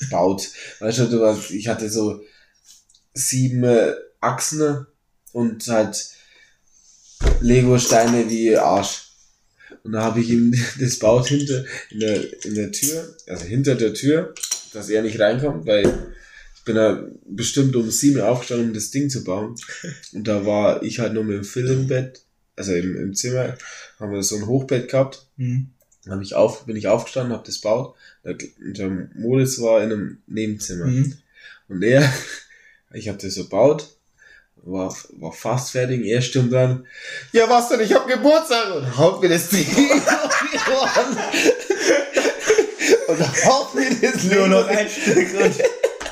gebaut. weißt du, ich hatte so sieben Achsen und halt Lego-Steine wie Arsch. Und da habe ich ihm das baut hinter in der, in der Tür, also hinter der Tür, dass er nicht reinkommt, weil bin da bestimmt um sieben aufgestanden, um das Ding zu bauen. Und da war ich halt nur mit dem Phil im Bett, also im, im Zimmer, haben wir so ein Hochbett gehabt. Mhm. Dann hab ich auf, bin ich aufgestanden, hab das gebaut. Der, der Moritz war in einem Nebenzimmer. Mhm. Und er, ich habe das so gebaut, war, war fast fertig. Er stimmt dann, ja was denn, ich hab Geburtstag und haut mir das Ding. Und dann haut mir das Nur noch ein Stück und.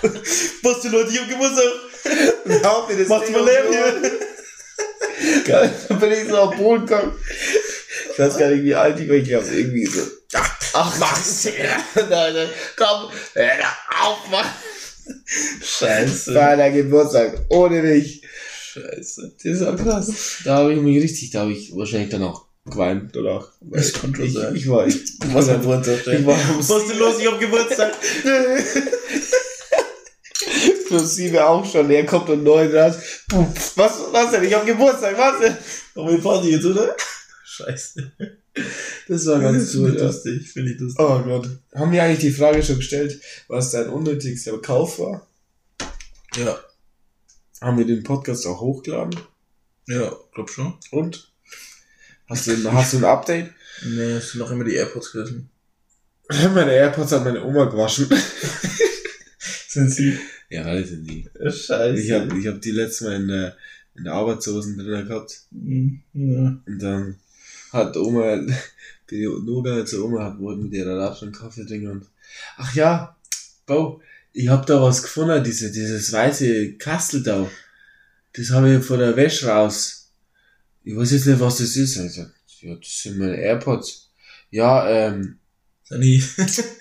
Was du Leute, ich hab Geburtstag! und haut mir das Machst Ding du mal Ohren. hier? Geil, dann bin ich so auf den Boden gekommen. Ich weiß gar nicht, wie alt ich war. Ich glaube irgendwie so. Ach, mach's! Nein, nein, komm, hör auf, mach! Scheiße. War der Geburtstag, ohne mich. Scheiße. Das war krass. Da habe ich mich richtig, da habe ich wahrscheinlich dann auch geweint oder auch. Das schon ich, sein. Ich war, ich, Du einfach runterstellen. ich war Was ist denn los? Ich hab Geburtstag! für sieben auch schon. Er kommt um neun Was, was denn? Ich hab Geburtstag, was denn? Warum wir Party jetzt, oder? Scheiße. Das war ganz cool. lustig, finde ich lustig. Oh Gott. Haben wir eigentlich die Frage schon gestellt, was dein unnötigster Kauf war? Ja, Haben wir den Podcast auch hochgeladen? ja, glaub schon. Und? Hast du, hast du ein Update? Nee, es sind noch immer die AirPods gewesen. Meine AirPods hat meine Oma gewaschen. Sind sie? Ja, das sind die. Scheiße. Ich habe ich hab die letztes Mal in der, in der Arbeitshosen drin gehabt. Mhm, Ja. Und dann hat Oma, bin ich nur gegangen zur Oma, hat wollten mit ihrer Ratsch einen Kaffee und, ach ja, Bau, ich hab da was gefunden, diese, dieses weiße Kastel da. Das habe ich von der Wäsche raus. Ich weiß jetzt nicht, was das ist. Ich sag, ja, das sind meine AirPods. Ja, ähm, Sani.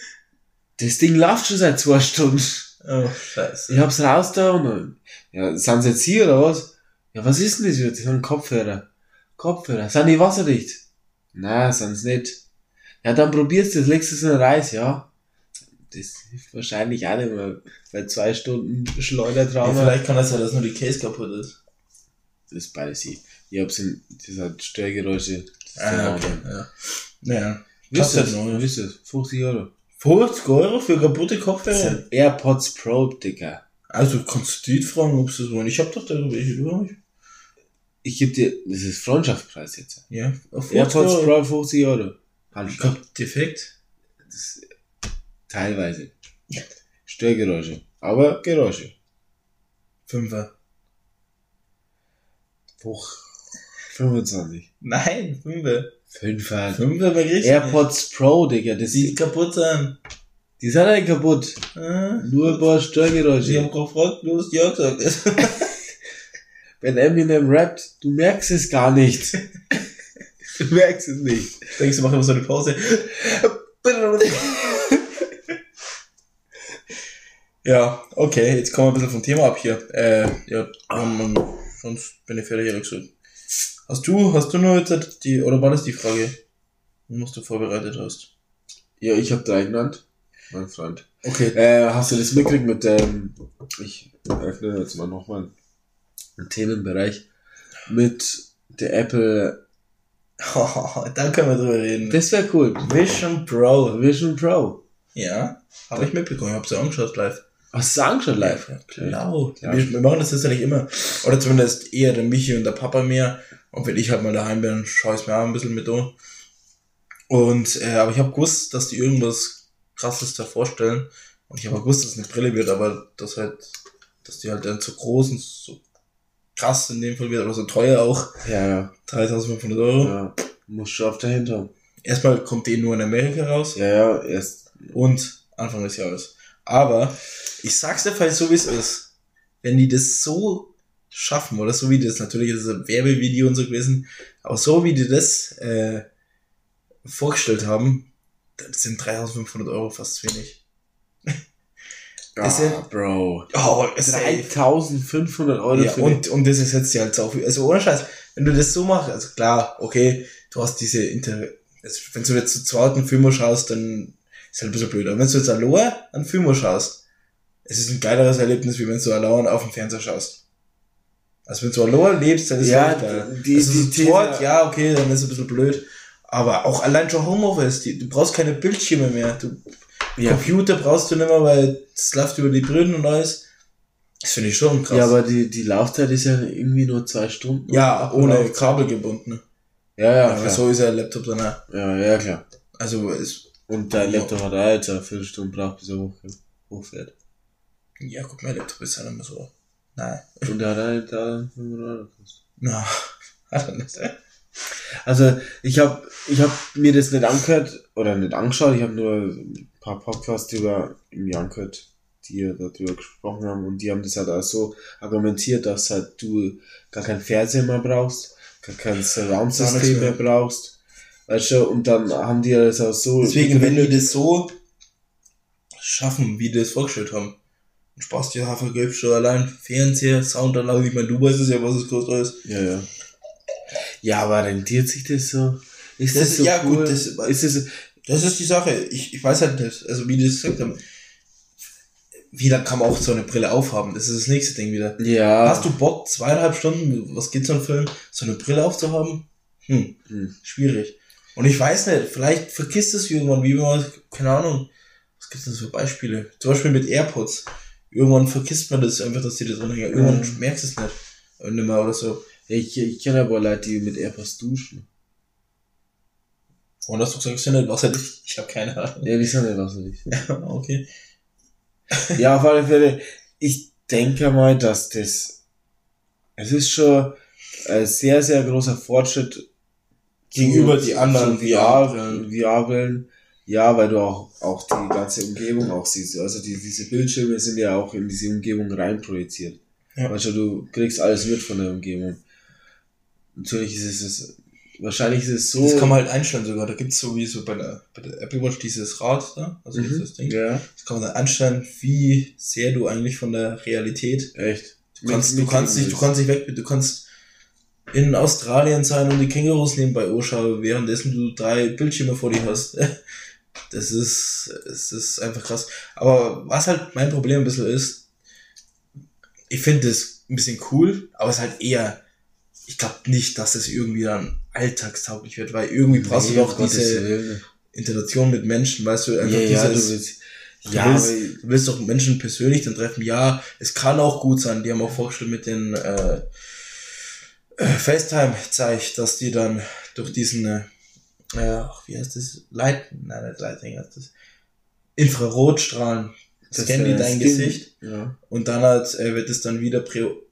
das Ding läuft schon seit zwei Stunden. Oh, scheiße. Ich hab's raus da und ja, sind sie jetzt hier oder was? Ja, was ist denn das wieder? Das sind Kopfhörer. Kopfhörer. Sind die wasserdicht? Nein, sind's nicht. Ja, dann probierst du das, legst es in den Reis, ja. Das hilft wahrscheinlich auch nicht mehr bei zwei Stunden Ja, Schleudertrauma. vielleicht kann das sein, dass nur die Case kaputt ist. das ist beides sie. Ich hab's in, das hat Störgeräusche. Das Ah, okay. Ja. Naja. Wisst ihr, wisst ihr, 50 Euro. 50 Euro für kaputte Das Kopfhörer? sind AirPods Pro, Dicker. Also kannst du die fragen, ob sie das wollen. Ich hab doch da welche, du auch. Ich geb dir, das ist Freundschaftspreis jetzt. Ja, auf 50 AirPods Euro. Pro 50 Euro. Ich glaub, defekt. Das, teilweise. Störgeräusche. Aber Geräusche. Fünfer. Hoch. 25. Nein, Fünfer. Fünfer. Fünfer war richtig. AirPods Pro, Digga. Das, Die die, kaputt sind. die sind halt kaputt. Ah, Nur ein paar Ich Störgeräusche. hab gefragt, du hast ja gesagt. Wenn Eminem rappt, du merkst es gar nicht. du merkst es nicht. Denkst du, mach immer so eine Pause? ja, okay, jetzt kommen wir ein bisschen vom Thema ab hier. Äh, ja, ähm, sonst bin ich fertig, ehrlich gesagt. Hast du, hast du nur jetzt die, oder war das die Frage, was du vorbereitet hast? Ja, ich hab drei genannt. Mein Freund. Okay. Äh, hast du das mitgekriegt mit ähm, ich öffne jetzt mal nochmal Themenbereich mit der Apple. da können wir drüber reden. Das wäre cool. Vision Pro. Vision Pro. Ja, habe ich mitbekommen, ich hab's ja angeschaut live. Hast du angeschaut live? Ja, klar. Klar. Wir, wir machen das jetzt ja nicht immer. Oder zumindest eher der Michi und der Papa mehr. Und wenn ich halt mal daheim bin, schaue ich mir auch ein bisschen mit an. Und, äh, aber ich habe gewusst, dass die irgendwas krasses da vorstellen. Und ich habe auch gewusst, dass es eine Brille wird, aber das halt, dass die halt dann so groß und so krass in dem Fall wird, aber so teuer auch. Ja, ja. 3500 Euro. ja. Muss schon auf dahinter. Erstmal kommt die nur in Amerika raus. Ja, ja, erst. und Anfang des Jahres. Aber ich sag's dir vielleicht so, wie es ist. Wenn die das so schaffen, oder so wie das, natürlich ist es ein Werbevideo und so gewesen, aber so wie die das äh, vorgestellt haben, dann sind 3500 Euro fast zu wenig. Ah, Bro. Oh, es 3500 Euro ja, und, und das ist jetzt ja halt so viel. Also ohne Scheiß, wenn du das so machst, also klar, okay, du hast diese Inter, also wenn du jetzt zu zweiten Film schaust, dann ist halt ein bisschen blöd. Aber wenn du jetzt allein einen Film schaust, es ist ein geileres Erlebnis, wie wenn du allein auf dem Fernseher schaust. Also wenn du allein lebst, dann ist Ja, es geil. die- also die These- zweit, ja, okay, dann ist es ein bisschen blöd. Aber auch allein schon Homeoffice, die, du brauchst keine Bildschirme mehr. Du, Ja. Computer brauchst du nicht mehr, weil es läuft über die Brüden und alles. Das finde ich schon krass. Ja, aber die, die Laufzeit ist ja irgendwie nur zwei Stunden. Ja, ohne Kabel gebunden. Ja, ja, aber klar. so ist ja der Laptop dann auch. Ja, ja, klar. Also ist, Und dein Ja. Laptop hat auch jetzt eine Viertelstunde braucht, bis er hoch, hochfährt. ja, guck, mein Laptop ist ja nicht mehr so. Nein. Und der hat auch nicht da 500 Euro gekostet. Na, hat er nicht. Also ich habe ich hab mir das nicht angehört oder nicht angeschaut, ich habe nur ein paar Podcasts drüber irgendwie angehört, die darüber gesprochen haben und die haben das halt auch so argumentiert, dass halt du gar kein Fernseher mehr brauchst, gar kein Surround-System mehr brauchst. Weißt du, und dann haben die das auch so. Deswegen, wenn die das so schaffen, wie die das vorgestellt haben, dann sparst du ja vergibst schon allein Fernseher, Soundanlage, ich meine, du weißt es ja, was es kostet alles. Ja, ja. Ja, aber rentiert sich das so? Ist Das das, ist- so ja, cool? gut, das- ist das, Das ist die Sache. Ich, ich weiß halt nicht, also wie die das gesagt haben, wie lange kann man auch so eine Brille aufhaben? Das ist das nächste Ding wieder. ja. Hast du Bock, zweieinhalb Stunden, was geht so ein Film, so eine Brille aufzuhaben? Hm, Hm. schwierig. Und ich weiß nicht, vielleicht vergisst es irgendwann, wie man, keine Ahnung, was gibt es denn für Beispiele? Zum Beispiel mit AirPods. Irgendwann vergisst man das einfach, dass die da drin hängen. Irgendwann Mhm. merkst du es nicht. Mehr oder so. Ich, ich kenne aber Leute, die mit AirPods duschen. Und hast du gesagt, sind nicht wasserdicht? Ich habe keine Ahnung. Ja, die sind nicht wasserdicht. okay. ja, auf alle Fälle, ich denke mal, dass das, es ist schon ein sehr, sehr großer Fortschritt Gegenüber die anderen VR, VR-Brillen. VR-Brillen. Ja, weil du auch, auch die ganze Umgebung auch siehst. Also die, diese Bildschirme sind ja auch in diese Umgebung rein projiziert. Ja. Weißt du, kriegst alles mit von der Umgebung. Natürlich ist es wahrscheinlich ist es so. Das kann man halt einstellen sogar. Da gibt's so wie so bei der, bei der Apple Watch dieses Rad da, also Mhm. dieses Ding. Ja, Das kann man dann einstellen, wie sehr du eigentlich von der Realität echt. Du kannst, du kannst dich, du kannst dich weg, du kannst in Australien sein und die Kängurus nebenbei anschauen, währenddessen du drei Bildschirme vor dir hast. Das ist, es ist einfach krass. Aber was halt mein Problem ein bisschen ist, ich finde es ein bisschen cool, aber es ist halt eher, ich glaube nicht, dass es irgendwie dann alltagstauglich wird, weil irgendwie brauchst du doch diese Interaktion mit Menschen, weißt du, einfach ja, ja, du dieses, willst, Du ja, willst, du willst doch Menschen persönlich dann treffen. Ja, es kann auch gut sein. Die haben auch vorgestellt mit den äh, äh, FaceTime zeigt, dass die dann durch diesen, äh, ach, wie heißt das? Light, nein, nicht Lighting heißt das. Infrarotstrahlen. das, Scannen die dein Skin- Gesicht Ja. und dann halt, äh, wird es dann wieder produziert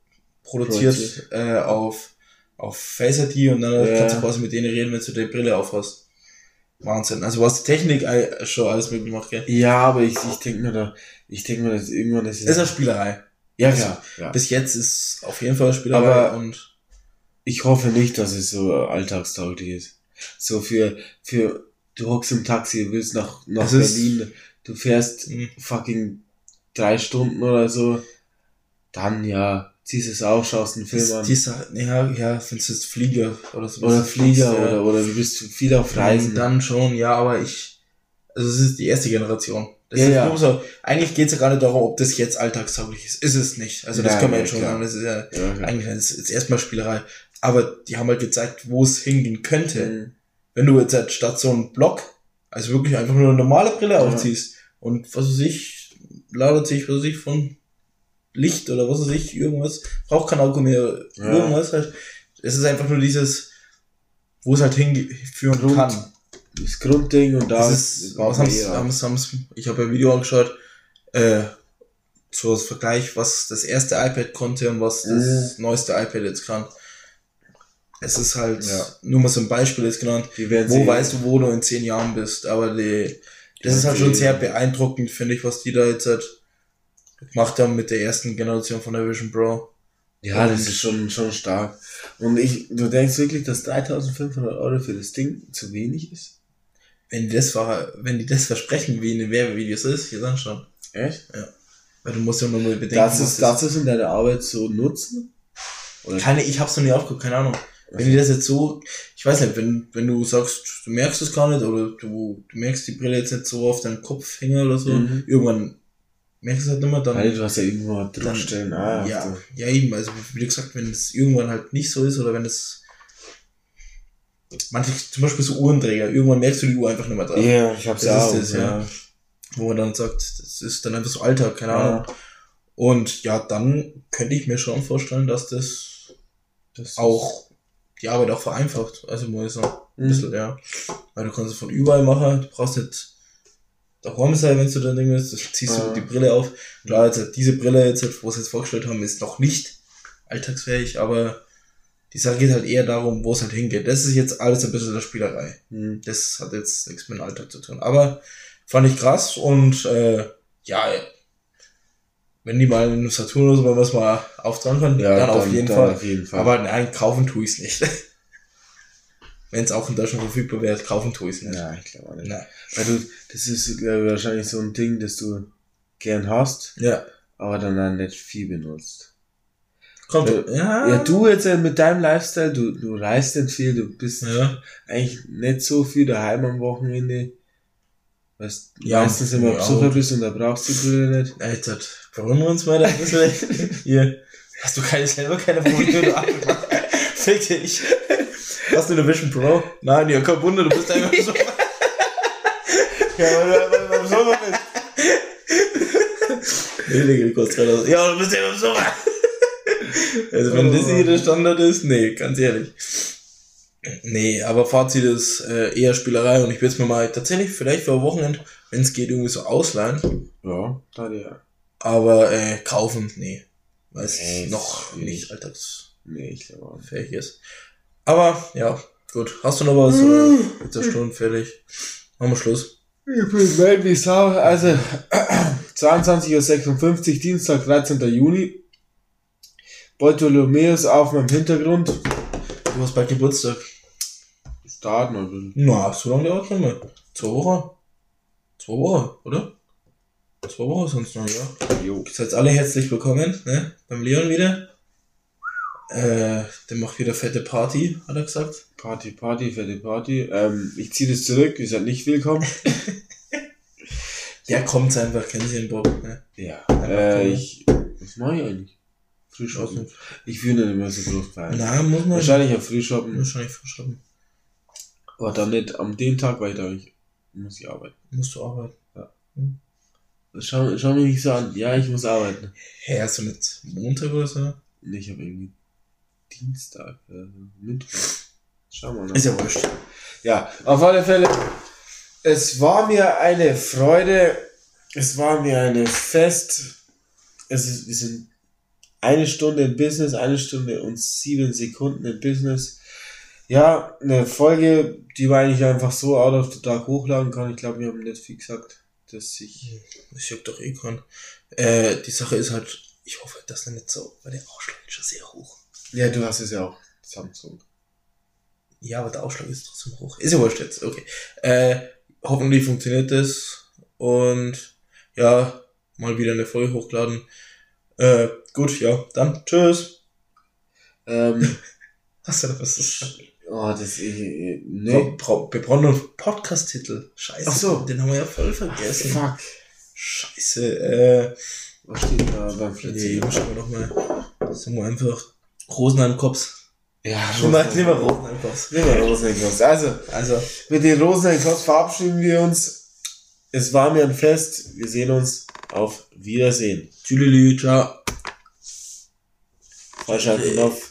Produziert. äh, auf, auf Face ID und dann Ja. kannst du quasi mit denen reden, wenn du die Brille aufhast. Wahnsinn. Also was die Technik schon alles möglich macht, gell? ja, aber ich, ich denke mir da, ich denke mir, dass irgendwann ist Das ist eine Spielerei. ja, also, klar, ja. Bis jetzt ist auf jeden Fall eine Spielerei Aber- und Ich hoffe nicht, dass es so alltagstauglich ist. So für, für, du hockst im Taxi, willst nach, nach Es ist- Berlin, du fährst mh, fucking drei Stunden oder so, dann ja, ziehst es auf, schaust einen Film ist an. die Sache, ja, ja, wenn es jetzt Flieger oder so Oder Flieger ja, oder, oder du bist viel auf Reisen. Dann schon, ja, aber ich, also es ist die erste Generation. Das Ja, ja. so, eigentlich geht es ja gar nicht darum, ob das jetzt alltagstauglich ist. Ist es nicht. Also das Nein, können wir nein, jetzt schon klar. sagen, das ist ja ja, klar. eigentlich das ist erstmal Spielerei. Aber die haben halt gezeigt, wo es hingehen könnte. Mhm. Wenn du jetzt halt statt so einen Block, also wirklich einfach nur eine normale Brille Ja. aufziehst und was weiß ich, ladet sich, was weiß ich, von Licht oder was weiß ich, irgendwas, braucht kein Akku mehr, Ja. irgendwas halt. Es ist einfach nur dieses, wo es halt hinführen Grund- kann. Das Grundding und da Das ist, was haben's, eh haben's, haben's, ich habe ein Video angeschaut, äh, so als Vergleich, was das erste iPad konnte und was das neueste iPad jetzt kann. Es ist halt, Ja. nur mal so ein Beispiel jetzt genannt, wo weißt du, wo du in zehn Jahren bist. Aber die, das ist halt schon sehr beeindruckend, finde ich, was die da jetzt halt gemacht haben mit der ersten Generation von der Vision Pro. Ja, das Und- ist schon, schon stark. Und ich, du denkst wirklich, dass 3500 Euro für das Ding zu wenig ist? Wenn die das, wenn die das versprechen, wie in den Werbevideos ist, ja dann schon. Echt? Weil du musst ja nur mal bedenken, Das was ist, das in deiner Arbeit so nutzen? Oder? Keine, ich hab's noch nie aufgeguckt, keine Ahnung. Wenn die das jetzt so, ich weiß nicht, wenn, wenn du sagst, du merkst es gar nicht oder du, du merkst die Brille jetzt nicht so auf deinen Kopf hängen oder so, Mhm. irgendwann merkst du es halt mehr, dann, Weil du hast ja irgendwo mal Druckstellen. Ah, ja, ja eben, also wie gesagt, wenn es irgendwann halt nicht so ist oder wenn es, manche, zum Beispiel so Uhrenträger, irgendwann merkst du die Uhr einfach nicht mehr drauf. Ja, ich hab's Das ja ist auch. das, ja. Wo man dann sagt, das ist dann einfach so Alltag, keine Ahnung. Und ja, dann könnte ich mir schon vorstellen, dass das, Das auch die Arbeit auch vereinfacht. Also muss ich sagen, ein Mhm. bisschen, ja. Weil du kannst es von überall machen, du brauchst nicht daheim sein, wenn du da Ding willst, du ziehst du die Brille auf. Klar, jetzt, diese Brille jetzt, wo sie jetzt vorgestellt haben, ist noch nicht alltagsfähig, aber die Sache geht halt eher darum, wo es halt hingeht. Das ist jetzt alles ein bisschen der Spielerei. Mhm. Das hat jetzt nichts mit dem Alltag zu tun. Aber fand ich krass und äh, ja, wenn die mal in Saturn oder so was mal auftragen können, Ja, dann, auf jeden Fall. Auf jeden Fall. Aber nein, kaufen tue ich es nicht. wenn es auch in Deutschland verfügbar wäre, kaufen tue ich es nicht. ja, ich glaube auch nicht. Nein. Weil du, das ist ich, wahrscheinlich so ein Ding, das du gern hast, Ja. aber dann auch nicht viel benutzt. Kommt. Ja, Ja. Ja, du jetzt äh, mit deinem Lifestyle, du, du reist nicht viel, du bist Ja. eigentlich nicht so viel daheim am Wochenende. Weißt, Ja, meistens immer Besucher gut. bist und da brauchst du die Brille nicht. Alter, beruhigen wir uns mal da ein bisschen. Hier. Hast du keine, selber keine Probleme, du. Fick dich. Hast du eine Vision Pro? Nein, ja, kein Wunder, du bist einfach so. Ja, weil du beim Sommer bist. Nee, Digga, kurz raus. Ja, du bist ja im Sommer. Also, wenn das hier der Standard ist, nee, ganz ehrlich. Nee, aber Fazit ist äh, eher Spielerei und ich will es mir mal tatsächlich vielleicht für ein Wochenende, wenn es geht, irgendwie so ausleihen. Ja, da ja. Aber äh, kaufen, nee. Weil es Nee, noch nicht alltagsfähig Nee, ich glaube auch nicht. ist. Aber ja, gut. Hast du noch was? Oder ist der Stunde fertig? Machen wir Schluss. Ich bin wild wie Sau. Also, 22.56 Uhr, Dienstag, 13. Juni. Bartholomäus auf meinem Hintergrund. Du hast bald Geburtstag. Starten ein bisschen. Na, so lange dauert nicht mehr. Zwei Wochen. Zwei Wochen, oder? Zwei Wochen sonst noch, ja. Jo. Seid alle herzlich willkommen, ne? Beim Leon wieder. Äh, der macht wieder fette Party, hat er gesagt. Party, Party, fette Party. Ähm, ich ziehe das zurück, ihr seid nicht willkommen. Ja, kommt einfach, kennen Sie den Bob, ne? Ja. Äh, ich, was mache ich eigentlich? Frühshoppen. Ich will nicht immer so groß feiern. Na, muss man Wahrscheinlich auf Frühshoppen, wahrscheinlich verschaffen. aber dann nicht am den Tag, weil da ich, muss ich arbeiten. Musst du arbeiten. Schau, schau mich nicht so an. Ja, ich muss arbeiten. Hä, hast du nicht Montag oder so? Und ich habe irgendwie Dienstag, äh, Mittwoch. Schau mal nach. Ist ja wurscht. Ja, auf alle Fälle. Es war mir eine Freude. Es war mir eine Fest. Es ist, wir sind eine Stunde im Business, eine Stunde und sieben Sekunden im Business. Ja, eine Folge, die wir eigentlich einfach so out of the dark hochladen kann. Ich glaube, wir haben nicht viel gesagt, dass ich. Das juckt doch eh keinen. Äh, die Sache ist halt, ich hoffe, dass er nicht so, weil der Ausschlag ist schon sehr hoch. Ja, du hast es ja auch Samsung. Ja, aber der Ausschlag ist trotzdem hoch. Ist ja wurscht jetzt, okay. Äh, hoffentlich funktioniert das. Und ja, mal wieder eine Folge hochgeladen. Äh, gut, ja, dann tschüss. Ähm, Hast du da was oh, das, äh, Nee. nee. Wir brauchen noch einen Podcast-Titel. Scheiße. Ach so. Den haben wir ja voll vergessen. Fuck. Scheiße, äh. Was steht da beim Nee, Fritzi? schauen wir nochmal. Sagen wir einfach Rosenheim Kops. Ja, Schon mal lieber Rosenheim Kops. Lieber Rosenkos. Also, Also, mit den Rosenkos verabschieden wir uns. Es war mir ein Fest. Wir sehen uns. Auf Wiedersehen. tschüdelü, ciao. Falscher Knopf.